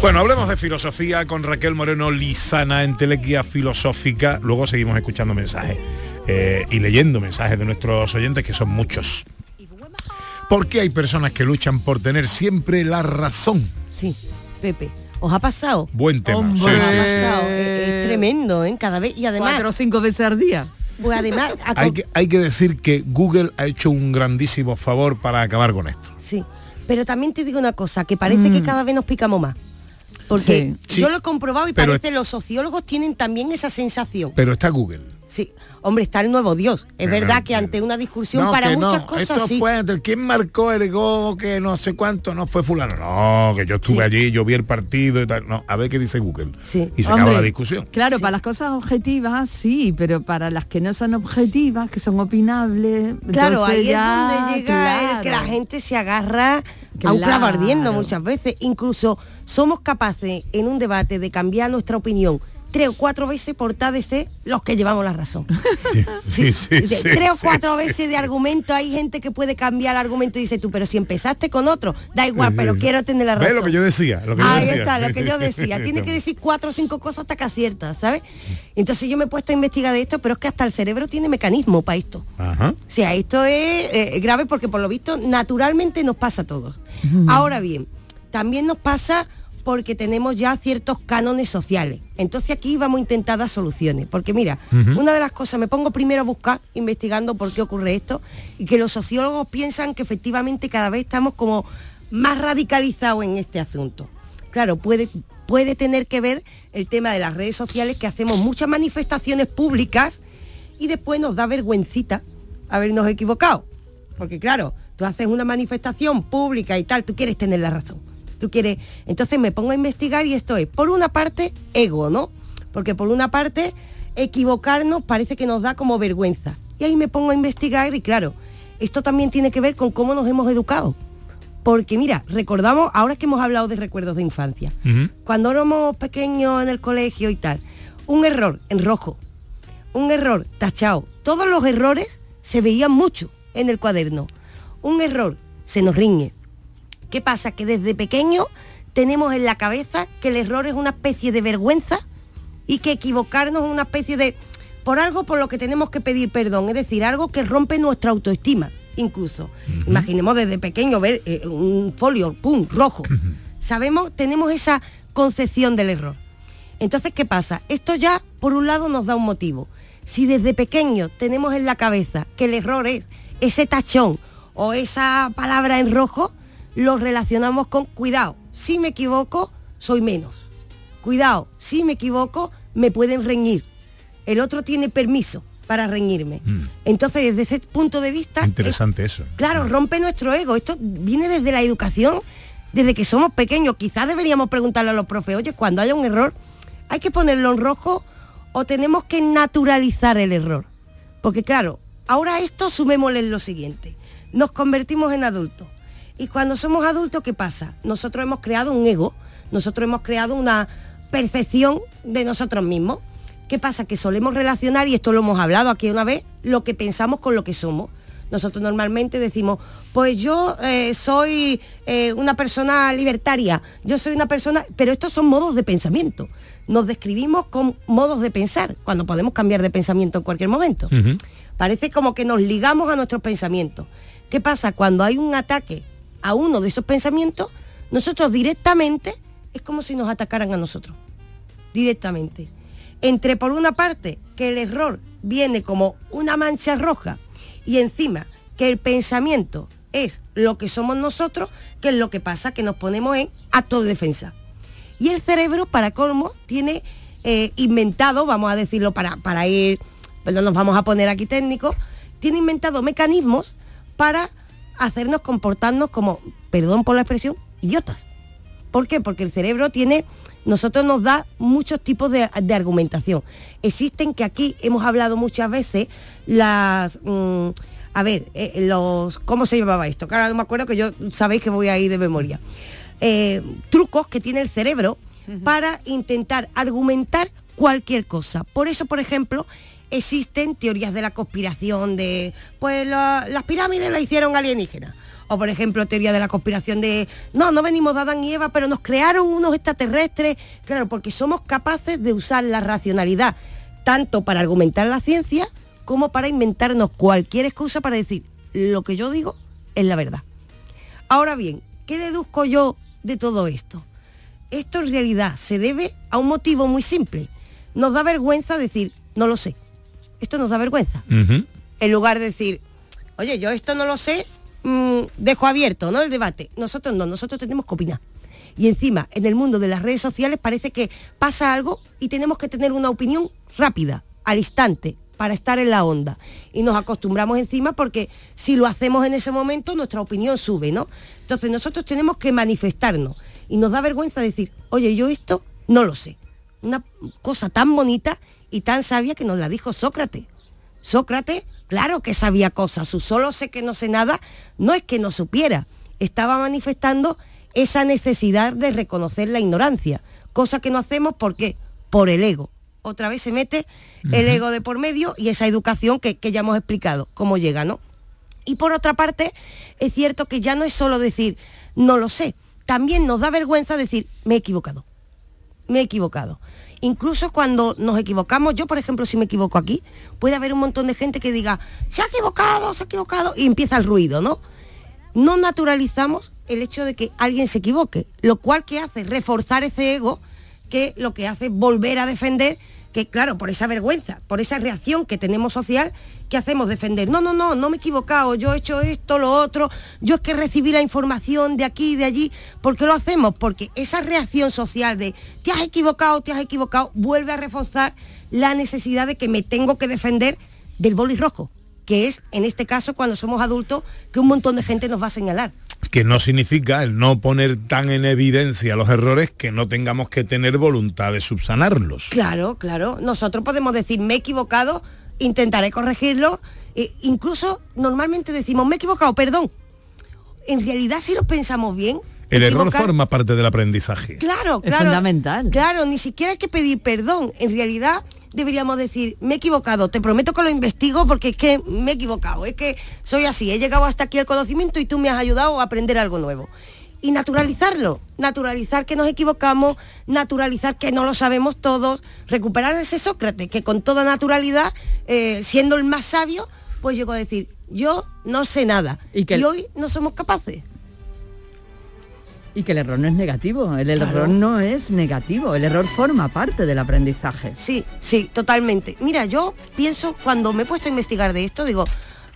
Bueno, hablemos de filosofía con Raquel Moreno Lizana en Telequia Filosófica. Luego seguimos escuchando mensajes eh, y leyendo mensajes de nuestros oyentes, que son muchos. ¿Por qué hay personas que luchan por tener siempre la razón? Sí, Pepe. ¿Os ha pasado? Buen tema. Os Sí, ha sí. pasado. Es, es tremendo, ¿eh? Cada vez. Y además. Cuatro o cinco veces al día. Pues además. a Hay que, hay que decir que Google ha hecho un grandísimo favor para acabar con esto. Sí. Pero también te digo una cosa, que parece que Mm. cada vez nos picamos más. Porque Sí. yo Sí. lo he comprobado y Pero parece los sociólogos tienen también esa sensación. Pero está Google. Sí, hombre, está el nuevo Dios. Es Pero verdad que ante una discusión No, para que muchas no, cosas esto sí. fue quién marcó el go que no sé cuánto, no fue fulano. No, que yo estuve allí, yo vi el partido y tal. No, a ver qué dice Google. Y se acaba la discusión. Claro, para las cosas objetivas sí, pero para las que no son objetivas, que son opinables, Claro, ahí ya, es donde llega el que la claro. gente se agarra a un clavo ardiendo Claro. muchas veces. Incluso somos capaces en un debate de cambiar nuestra opinión tres o cuatro veces por de ser los que llevamos la razón. Sí, sí, sí, tres o sí, cuatro sí. veces de argumento, hay gente que puede cambiar el argumento y dice tú, pero si empezaste con otro, da igual, Sí, pero sí. quiero tener la razón. ¿Ves lo que yo decía? Lo que yo Ahí decía. está, lo que yo decía. Tiene que decir cuatro o cinco cosas hasta que acierta, ¿sabes? Entonces yo me he puesto a investigar de esto, pero es que hasta el cerebro tiene mecanismo para esto. Ajá. O sea, esto es eh, grave porque por lo visto naturalmente nos pasa a todos. Ahora bien, también nos pasa porque tenemos ya ciertos cánones sociales. Entonces aquí vamos a intentar dar soluciones. Porque mira, una de las cosas, me pongo primero a buscar, investigando por qué ocurre esto, y que los sociólogos piensan que efectivamente cada vez estamos como más radicalizados en este asunto. Claro, puede, puede tener que ver el tema de las redes sociales, que hacemos muchas manifestaciones públicas y después nos da vergüencita habernos equivocado. Porque claro, tú haces una manifestación pública y tal, tú quieres tener la razón. Tú quieres. Entonces me pongo a investigar y esto es, por una parte, ego, ¿no? Porque por una parte, equivocarnos parece que nos da como vergüenza. Y ahí me pongo a investigar y claro, esto también tiene que ver con cómo nos hemos educado. Porque mira, recordamos, ahora que hemos hablado de recuerdos de infancia, cuando éramos pequeños en el colegio y tal, un error en rojo, un error tachado, todos los errores se veían mucho en el cuaderno. Un error se nos riñe. ¿Qué pasa? Que desde pequeño tenemos en la cabeza que el error es una especie de vergüenza y que equivocarnos es una especie de por algo por lo que tenemos que pedir perdón, es decir, algo que rompe nuestra autoestima, incluso. Imaginemos desde pequeño ver eh, un folio, pum, rojo. Sabemos, tenemos esa concepción del error. Entonces, ¿qué pasa? Esto ya, por un lado, nos da un motivo. Si desde pequeño tenemos en la cabeza que el error es ese tachón o esa palabra en rojo, lo relacionamos con cuidado. Si me equivoco, soy menos. Cuidado, si me equivoco, me pueden reñir. El otro tiene permiso para reñirme. Entonces, desde ese punto de vista, es- Interesante eso. Claro, rompe nuestro ego. Esto viene desde la educación, desde que somos pequeños. Quizás deberíamos preguntarle a los profes, oye, cuando haya un error, ¿hay que ponerlo en rojo o tenemos que naturalizar el error? Porque claro, ahora esto sumémosle en lo siguiente. Nos convertimos en adultos. Y cuando somos adultos, ¿qué pasa? Nosotros hemos creado un ego, nosotros hemos creado una percepción de nosotros mismos. ¿Qué pasa? Que solemos relacionar, y esto lo hemos hablado aquí una vez, lo que pensamos con lo que somos. Nosotros normalmente decimos, pues yo eh, soy eh, una persona libertaria, yo soy una persona, pero estos son modos de pensamiento. Nos describimos con modos de pensar, cuando podemos cambiar de pensamiento en cualquier momento. Parece como que nos ligamos a nuestros pensamientos. ¿Qué pasa? Cuando hay un ataque a uno de esos pensamientos, nosotros directamente es como si nos atacaran a nosotros. Directamente. Entre por una parte que el error viene como una mancha roja y encima que el pensamiento es lo que somos nosotros, que es lo que pasa, que nos ponemos en acto de defensa. Y el cerebro, para colmo, tiene eh, inventado, vamos a decirlo para, para ir, no nos vamos a poner aquí técnicos, tiene inventado mecanismos para hacernos comportarnos como, perdón por la expresión, idiotas. ¿Por qué? Porque el cerebro tiene, nosotros nos da muchos tipos de, de argumentación. Existen que aquí hemos hablado muchas veces las, mm, a ver, eh, los, ¿cómo se llamaba esto? Que ahora no me acuerdo que yo sabéis que voy ahí de memoria. Eh, trucos que tiene el cerebro para intentar argumentar cualquier cosa. Por eso, por ejemplo, existen teorías de la conspiración de, pues la- las pirámides las hicieron alienígenas. O por ejemplo, teoría de la conspiración de, no, no venimos de Adán y Eva, pero nos crearon unos extraterrestres. Claro, porque somos capaces de usar la racionalidad tanto para argumentar la ciencia como para inventarnos cualquier excusa para decir, lo que yo digo es la verdad. Ahora bien, ¿qué deduzco yo de todo esto? Esto en realidad se debe a un motivo muy simple. Nos da vergüenza decir, no lo sé. Esto nos da vergüenza. En lugar de decir, oye, yo esto no lo sé, mm, dejo abierto, ¿no? El debate. Nosotros no, nosotros tenemos que opinar. Y encima, en el mundo de las redes sociales parece que pasa algo y tenemos que tener una opinión rápida, al instante, para estar en la onda. Y nos acostumbramos encima porque si lo hacemos en ese momento, nuestra opinión sube, ¿no? Entonces nosotros tenemos que manifestarnos. Y nos da vergüenza decir, oye, yo esto no lo sé. Una cosa tan bonita y tan sabia que nos la dijo Sócrates. Sócrates, claro que sabía cosas, su solo sé que no sé nada, no es que no supiera, estaba manifestando esa necesidad de reconocer la ignorancia, cosa que no hacemos ¿por qué? Por el ego, otra vez se mete el ego de por medio y esa educación que, que ya hemos explicado, cómo llega, ¿no? Y por otra parte, es cierto que ya no es solo decir, no lo sé, también nos da vergüenza decir, me he equivocado, me he equivocado. Incluso cuando nos equivocamos, yo por ejemplo, si me equivoco aquí, puede haber un montón de gente que diga, se ha equivocado, se ha equivocado, y empieza el ruido, ¿no? No naturalizamos el hecho de que alguien se equivoque, lo cual que hace reforzar ese ego, que lo que hace es volver a defender que claro, por esa vergüenza, por esa reacción que tenemos social, ¿qué hacemos? Defender. No, no, no, no me he equivocado, yo he hecho esto, lo otro, yo es que recibí la información de aquí y de allí. ¿Por qué lo hacemos? Porque esa reacción social de te has equivocado, te has equivocado, vuelve a reforzar la necesidad de que me tengo que defender del boli rojo, que es en este caso cuando somos adultos que un montón de gente nos va a señalar que no significa el no poner tan en evidencia los errores que no tengamos que tener voluntad de subsanarlos. Claro, claro. Nosotros podemos decir, me he equivocado, intentaré corregirlo. E incluso normalmente decimos, me he equivocado, perdón. En realidad, si lo pensamos bien, el error forma parte del aprendizaje. Claro, claro. Es fundamental. Claro, ni siquiera hay que pedir perdón. En realidad, deberíamos decir, me he equivocado, te prometo que lo investigo porque es que me he equivocado, es que soy así, he llegado hasta aquí al conocimiento y tú me has ayudado a aprender algo nuevo. Y naturalizarlo, naturalizar que nos equivocamos, naturalizar que no lo sabemos todos, recuperar ese Sócrates que con toda naturalidad, eh, siendo el más sabio, pues llegó a decir, yo no sé nada. Y, que hoy no somos capaces. Y que el error no es negativo, el error no es negativo, el error forma parte del aprendizaje. Sí, sí, totalmente. Mira, yo pienso, cuando me he puesto a investigar de esto, digo,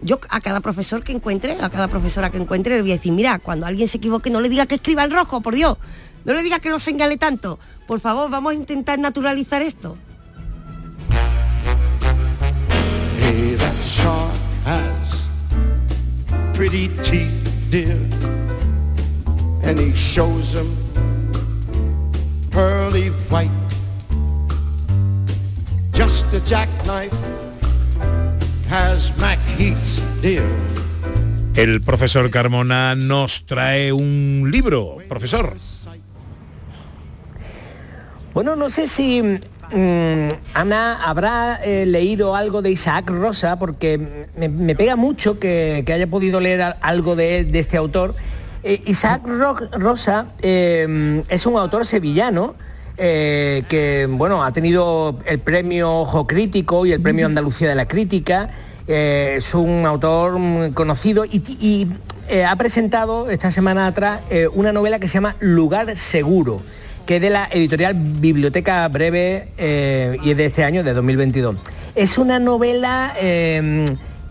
yo a cada profesor que encuentre, a cada profesora que encuentre, le voy a decir, mira, cuando alguien se equivoque, no le diga que escriba en rojo, por Dios. No le diga que lo señale tanto. Por favor, vamos a intentar naturalizar esto. Hey, that shark has pretty teeth, dear. And he shows them pearly white. Just a jackknife has Mac Heath, dear. El profesor Carmona nos trae un libro, profesor. Bueno, no sé si mm, Ana habrá eh, leído algo de Isaac Rosa, porque me, me pega mucho que, que haya podido leer algo de, de este autor. Eh, Isaac Ro- Rosa eh, es un autor sevillano eh, que bueno, ha tenido el premio Ojo Crítico y el premio Andalucía de la Crítica. Eh, es un autor conocido y, ha presentado esta semana atrás una novela que se llama Lugar Seguro que es de la editorial Biblioteca Breve eh, y es de este año, de 2022. Es una novela eh,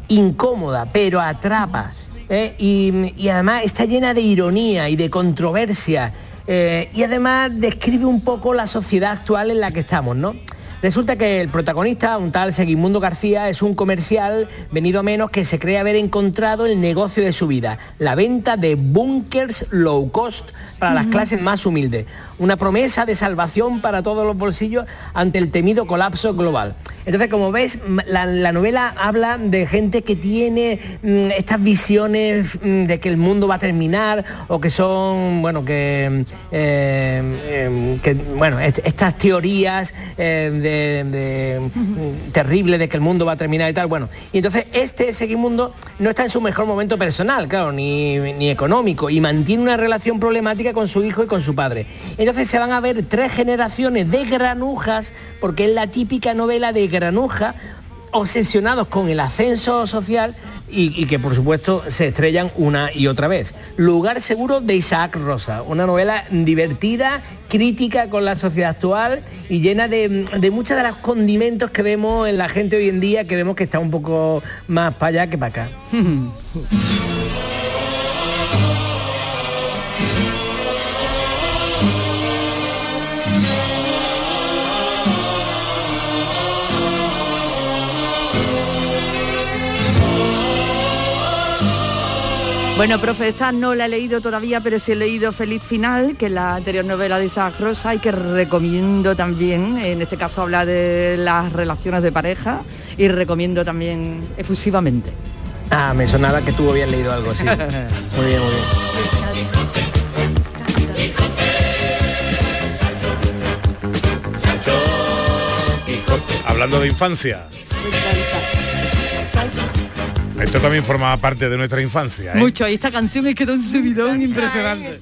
incómoda, pero atrapa. ¿Eh? Y, y además está llena de ironía y de controversia. eh, y además describe un poco la sociedad actual en la que estamos, ¿no? Resulta que el protagonista, un tal Segismundo García, es un comercial venido a menos que se cree haber encontrado el negocio de su vida, la venta de bunkers low cost para las clases más humildes. Una promesa de salvación para todos los bolsillos ante el temido colapso global. Entonces, como ves, la, la novela habla de gente que tiene mm, estas visiones mm, de que el mundo va a terminar o que son, bueno, que, eh, que, bueno, est- estas teorías eh, mm, terribles de que el mundo va a terminar y tal. Bueno, y entonces este Segimundo no está en su mejor momento personal, claro, ni, ni económico, y mantiene una relación problemática con su hijo y con su padre. Entonces se van a ver tres generaciones de granujas, porque es la típica novela de granuja, obsesionados con el ascenso social y, que por supuesto se estrellan una y otra vez. Lugar seguro de Isaac Rosa, una novela divertida, crítica con la sociedad actual y llena de, de muchos de los condimentos que vemos en la gente hoy en día, que vemos que está un poco más para allá que para acá. Bueno, profe, esta no la he leído todavía, pero sí he leído Feliz Final, que es la anterior novela de Isaac Rosa y que recomiendo también. En este caso habla de las relaciones de pareja y recomiendo también efusivamente. Ah, me sonaba que tú habías leído algo, sí. Muy bien, muy bien. Hablando de infancia. Esto también formaba parte de nuestra infancia. ¿eh? Mucho, y esta canción es que da un subidón impresionante.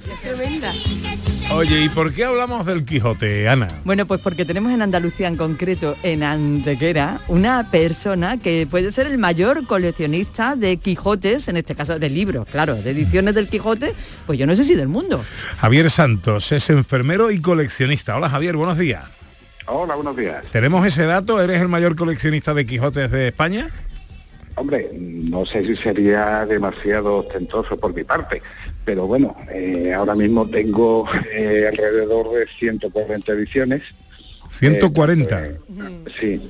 Oye, ¿y por qué hablamos del Quijote, Ana? Bueno, pues porque tenemos en Andalucía en concreto, en Antequera, una persona que puede ser el mayor coleccionista de Quijotes, en este caso de libros, claro, de ediciones del Quijote, pues yo no sé si del mundo. Javier Santos es enfermero y coleccionista. Hola Javier, buenos días. Hola, buenos días. ¿Tenemos ese dato? ¿Eres el mayor coleccionista de Quijotes de España? Hombre, no sé si sería demasiado ostentoso por mi parte, pero bueno, eh, ahora mismo tengo eh, alrededor de 140 ediciones. 140. Eh, sí,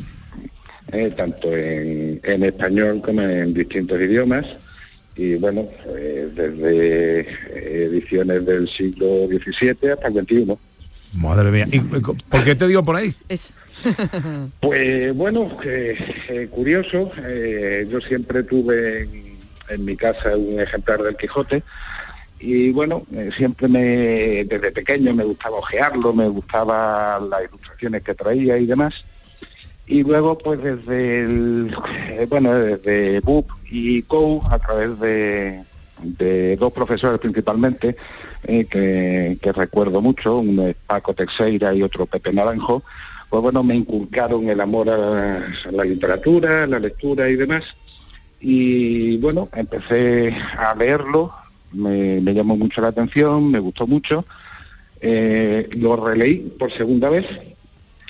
eh, tanto en, en español como en distintos idiomas. Y bueno, eh, desde ediciones del siglo XVII hasta el XXI. Madre mía. ¿Y por qué te digo por ahí? Pues bueno, eh, eh, curioso, eh, yo siempre tuve en, mi casa un ejemplar del Quijote y bueno, siempre me, desde pequeño me gustaba ojearlo, me gustaban las ilustraciones que traía y demás. Y luego pues desde el, bueno, desde BUP y COU, a través de, de dos profesores principalmente, que, que recuerdo mucho, uno es Paco Teixeira y otro Pepe Naranjo, pues bueno, me inculcaron el amor a, la literatura, a la lectura y demás. Y bueno, empecé a leerlo, me, llamó mucho la atención, me gustó mucho, eh, lo releí por segunda vez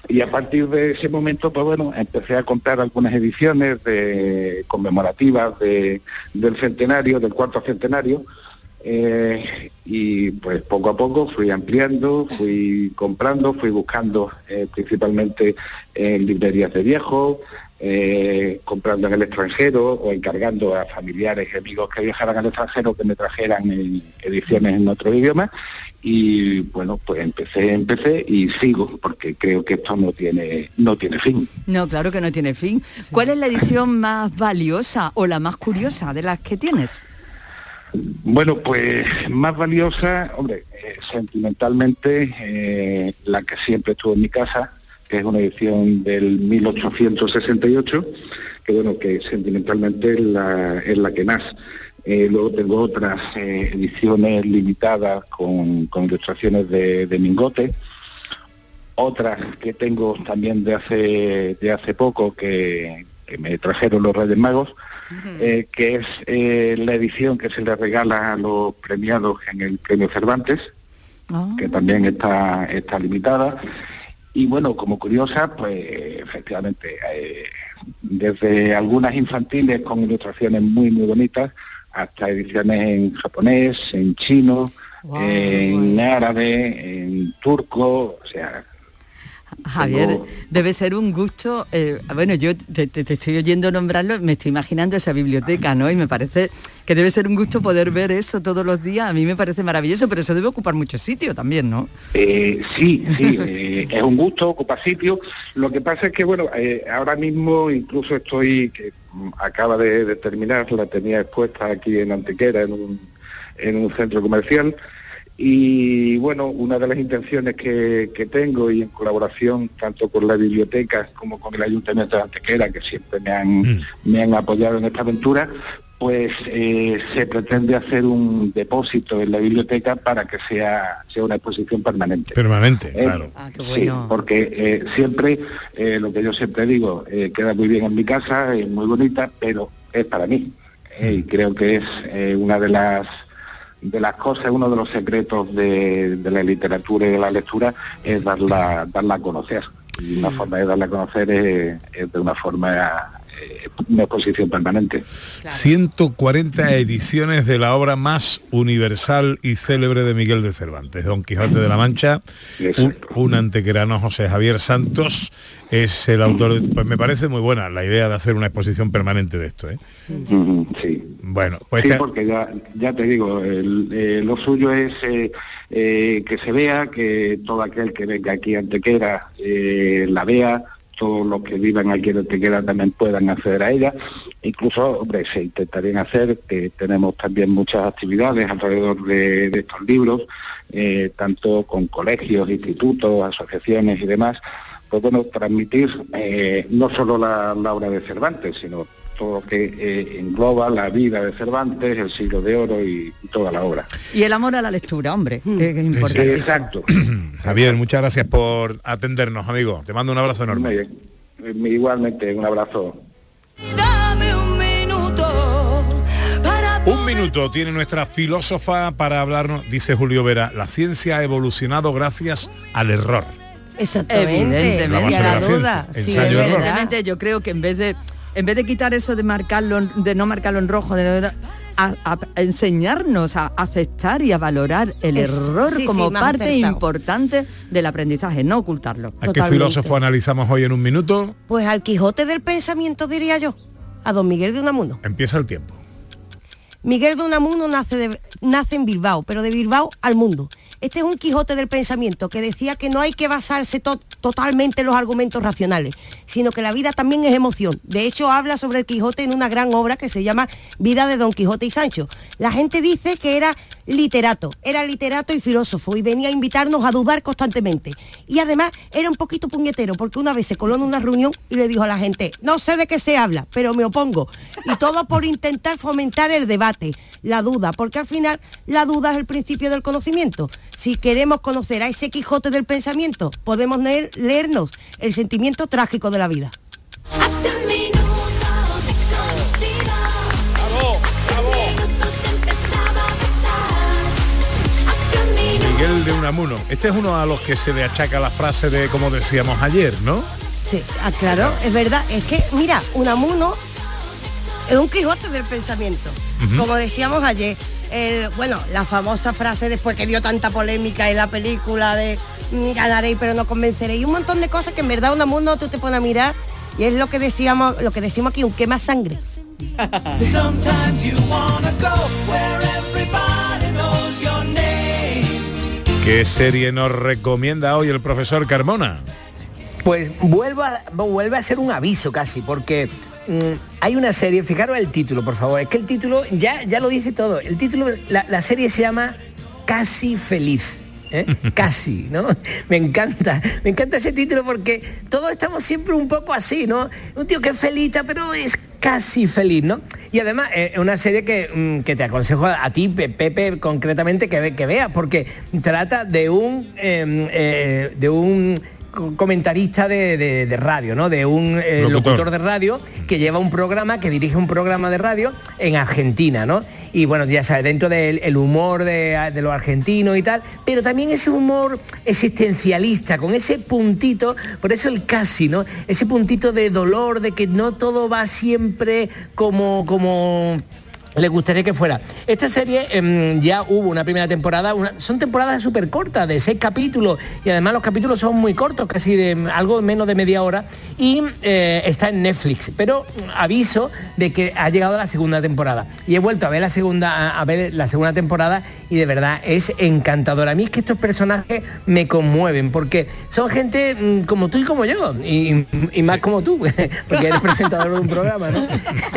y a partir de ese momento, pues bueno, empecé a comprar algunas ediciones de conmemorativas de, del centenario, del cuarto centenario, eh, y pues poco a poco fui ampliando, fui comprando, fui buscando eh, principalmente en librerías de viejo, eh, comprando en el extranjero o encargando a familiares y amigos que viajaran al extranjero que me trajeran eh, ediciones en otro idioma y bueno pues empecé empecé y sigo porque creo que esto no tiene no tiene fin No, claro que no tiene fin. ¿Cuál es la edición más valiosa o la más curiosa de las que tienes? Bueno, pues más valiosa, hombre, eh, sentimentalmente, eh, la que siempre estuvo en mi casa, que es una edición del 1868, que bueno, que sentimentalmente es la, que más. Eh, luego tengo otras ediciones limitadas con, con ilustraciones de, de Mingote, otras que tengo también de hace, de hace poco que, que me trajeron los Reyes Magos, eh, que es eh, la edición que se le regala a los premiados en el Premio Cervantes, que también está, está limitada. Y bueno, como curiosa, pues efectivamente, eh, desde algunas infantiles con ilustraciones muy, muy bonitas, hasta ediciones en japonés, en chino, en árabe, en turco, o sea, Javier, Tengo- debe ser un gusto, eh, bueno, yo te, te- te estoy oyendo nombrarlo, me estoy imaginando esa biblioteca, ¿no? Y me parece que debe ser un gusto poder ver eso todos los días, a mí me parece maravilloso, pero eso debe ocupar mucho sitio también, ¿no? Eh, sí, sí, eh, es un gusto, ocupa sitio. Lo que pasa es que, bueno, eh, ahora mismo incluso estoy, que acaba de, de terminar, la tenía expuesta aquí en Antequera, en un, en un centro comercial. Y bueno, una de las intenciones que, que tengo y en colaboración tanto con la biblioteca como con el Ayuntamiento de Antequera, que siempre me han, me han apoyado en esta aventura, pues eh, se pretende hacer un depósito en la biblioteca para que sea, sea una exposición permanente. Permanente, Eh, claro. Sí, porque eh, siempre, eh, lo que yo siempre digo, eh, queda muy bien en mi casa, es muy bonita, pero es para mí. Eh, y creo que es eh, una de las de las cosas, uno de los secretos de, de la literatura y de la lectura es darla, darla a conocer. Y una forma de darla a conocer es, es de una forma, una exposición permanente. 140 ediciones de la obra más universal y célebre de Miguel de Cervantes, Don Quijote de la Mancha. Un, un antequerano, José Javier Santos, es el autor. de- Pues me parece muy buena la idea de hacer una exposición permanente de esto. ¿eh? Sí. Bueno, pues sí, porque ya, ya te digo, el- eh, lo suyo es eh, eh, que se vea, que todo aquel que venga aquí a Antequera eh, la vea, todos los que vivan aquí en Antequera también puedan acceder a ella. Incluso, se intentarían hacer, que tenemos también muchas actividades alrededor de, de estos libros, eh, tanto con colegios, institutos, asociaciones y demás, pues bueno, transmitir eh, no solo la obra de Cervantes, sino todo lo que eh, engloba la vida de Cervantes, el siglo de oro y, y toda la obra. Y el amor a la lectura, hombre, que, que es importante. exacto. Javier, muchas gracias por atendernos, amigo. Te mando un abrazo enorme. Muy bien. Eh, Igualmente, un abrazo. Dame un minuto para Un minuto tiene nuestra filósofa para hablarnos, dice Julio Vera, la ciencia ha evolucionado gracias al error. Exactamente. Evidentemente. de la la duda. ciencia, Sí. Evidentemente, yo creo que en vez de en vez de quitar eso de marcarlo, de no marcarlo en rojo, de no- a, a enseñarnos a aceptar y a valorar el Es- error sí, como parte acertado. importante del aprendizaje, no ocultarlo. ¿A qué filósofo analizamos hoy en un minuto? Pues al Quijote del pensamiento diría yo, a don Miguel de Unamuno. Empieza el tiempo. Miguel de Unamuno nace, de- nace en Bilbao, pero de Bilbao al mundo. Este es un Quijote del pensamiento que decía que no hay que basarse to- totalmente en los argumentos racionales, sino que la vida también es emoción. De hecho, habla sobre el Quijote en una gran obra que se llama Vida de Don Quijote y Sancho. La gente dice que era literato, era literato y filósofo y venía a invitarnos a dudar constantemente. Y además era un poquito puñetero porque una vez se coló en una reunión y le dijo a la gente, no sé de qué se habla, pero me opongo. Y todo por intentar fomentar el debate, la duda, porque al final la duda es el principio del conocimiento. Si queremos conocer a ese Quijote del pensamiento, podemos leer- leernos el sentimiento trágico de la vida. Hace un minuto te. Hace un minuto. Miguel de Unamuno. Este es uno a los que se le achaca la frase de como decíamos ayer, ¿no? Sí, ah, claro, es verdad. Es que, mira, Unamuno es un Quijote del pensamiento. Como decíamos ayer, el, bueno, la famosa frase después que dio tanta polémica en la película de mm, ganaréis pero no convenceréis. Y un montón de cosas que en verdad Unamuno tú te pones a mirar y es lo que decíamos, lo que decimos aquí, un quema sangre. Sometimes you wanna go where everybody knows your name. ¿Qué serie nos recomienda hoy el profesor Carmona? Pues vuelvo a, vuelve a ser un aviso casi, porque hay una serie, fijaros el título, por favor, es que el título ya, ya lo dice todo. El título, la, la serie se llama Casi Feliz. ¿eh? Casi, ¿no? Me encanta, me encanta ese título porque todos estamos siempre un poco así, ¿no? Un tío que es feliz, pero es casi feliz, ¿no? Y además eh, es una serie que, mm, que te aconsejo a, ti, Pe- Pepe, concretamente que, que veas, porque trata de un, eh, eh, de un comentarista de, de- de radio, ¿no? De un eh, Locutor. locutor de radio que lleva un programa, que dirige un programa de radio en Argentina, ¿no? Y bueno, ya sabes, dentro del el humor de, de los argentinos y tal, pero también ese humor existencialista, con ese puntito, por eso el casi, ¿no? Ese puntito de dolor, de que no todo va siempre como, como le gustaría que fuera. Esta serie em, ya hubo una primera temporada, una- son temporadas súper cortas, de seis capítulos, y además los capítulos son muy cortos, casi de mm, algo menos de media hora, y eh, está en Netflix. Pero aviso de que ha llegado la segunda temporada. Y he vuelto a ver la segunda, a- a ver la segunda temporada, y de verdad es encantadora. A mí es que estos personajes me conmueven, porque son gente mm, como tú y como yo, y, y más como tú, porque eres presentador de un programa, ¿no?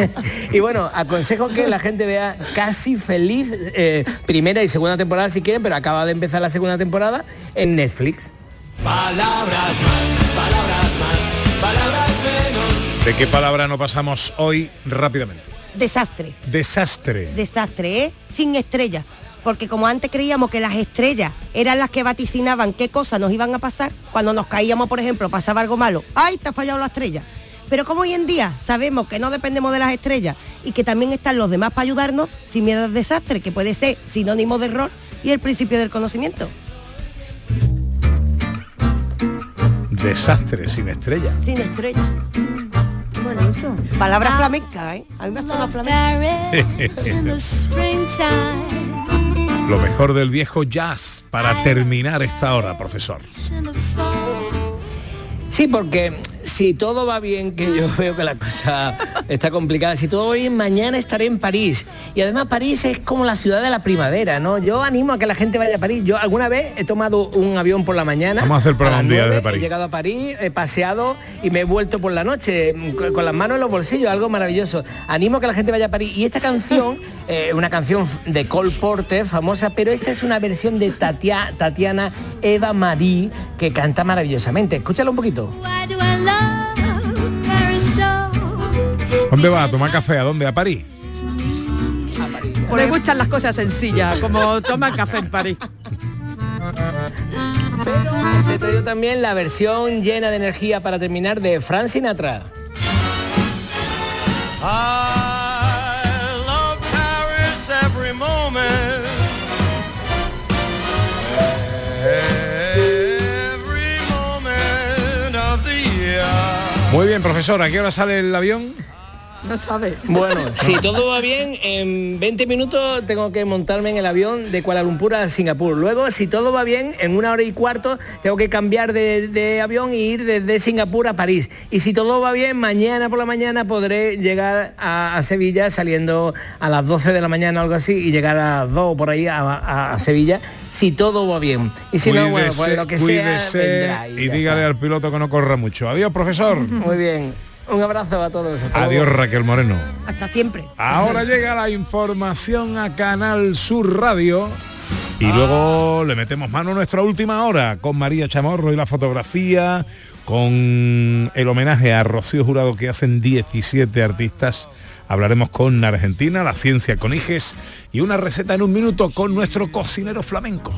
y bueno, aconsejo que la gente vea casi feliz eh, primera y segunda temporada si quieren, pero acaba de empezar la segunda temporada en Netflix. Palabras más, palabras más, palabras menos. ¿De qué palabra no pasamos hoy rápidamente? Desastre. Desastre. desastre, ¿eh? Sin estrellas. Porque como antes creíamos que las estrellas eran las que vaticinaban qué cosas nos iban a pasar, cuando nos caíamos, por ejemplo, pasaba algo malo, ¡ay, te ha fallado la estrella! Pero como hoy en día sabemos que no dependemos de las estrellas y que también están los demás para ayudarnos, sin miedo al desastre, que puede ser sinónimo de error y el principio del conocimiento. Desastre sin estrella. Sin estrella. Bonito. Palabra flamenca, ¿eh? A mí me suena flamenca. Lo mejor del viejo jazz para terminar esta hora, profesor. Sí, porque si todo va bien, que yo veo que la cosa está complicada, si todo va bien, mañana estaré en París. Y además París es como la ciudad de la primavera, ¿no? Yo animo a que la gente vaya a París. Yo alguna vez he tomado un avión por la mañana. Vamos a hacer las un día desde París. He llegado a París, he paseado y me he vuelto por la noche con, con las manos en los bolsillos, algo maravilloso. Animo a que la gente vaya a París. Y esta canción, eh, una canción de Cole Porter, famosa, pero esta es una versión de Tatia- Tatiana Eva Marie que canta maravillosamente. Escúchalo un poquito. ¿Dónde va a tomar café? ¿A dónde? ¿A París? Me gustan las cosas sencillas, como tomar café en París. Os he traído también la versión llena de energía para terminar de Frank Sinatra. I Muy bien, profesor. ¿A qué hora sale el avión? No sabe. Bueno, si todo va bien, en 20 minutos tengo que montarme en el avión de Kuala Lumpur a Singapur. Luego, si todo va bien, en una hora y cuarto tengo que cambiar de, de avión e ir desde Singapur a París. Y si todo va bien, mañana por la mañana podré llegar a, a Sevilla saliendo a las 12 de la mañana o algo así y llegar a las 2 por ahí a, a- a Sevilla, si todo va bien. Y si no, bueno, pues lo que sea cuídese vendrá. y dígale al piloto que no corra mucho. Adiós, profesor. Muy bien. Un abrazo a todos. Adiós. Raquel Moreno. Hasta siempre. Ahora llega la información a Canal Sur Radio. Y luego le metemos mano a nuestra última hora con María Chamorro y la fotografía, con el homenaje a Rocío Jurado que hacen 17 artistas. Hablaremos con Argentina, la ciencia con Iges y una receta en un minuto con nuestro cocinero flamenco.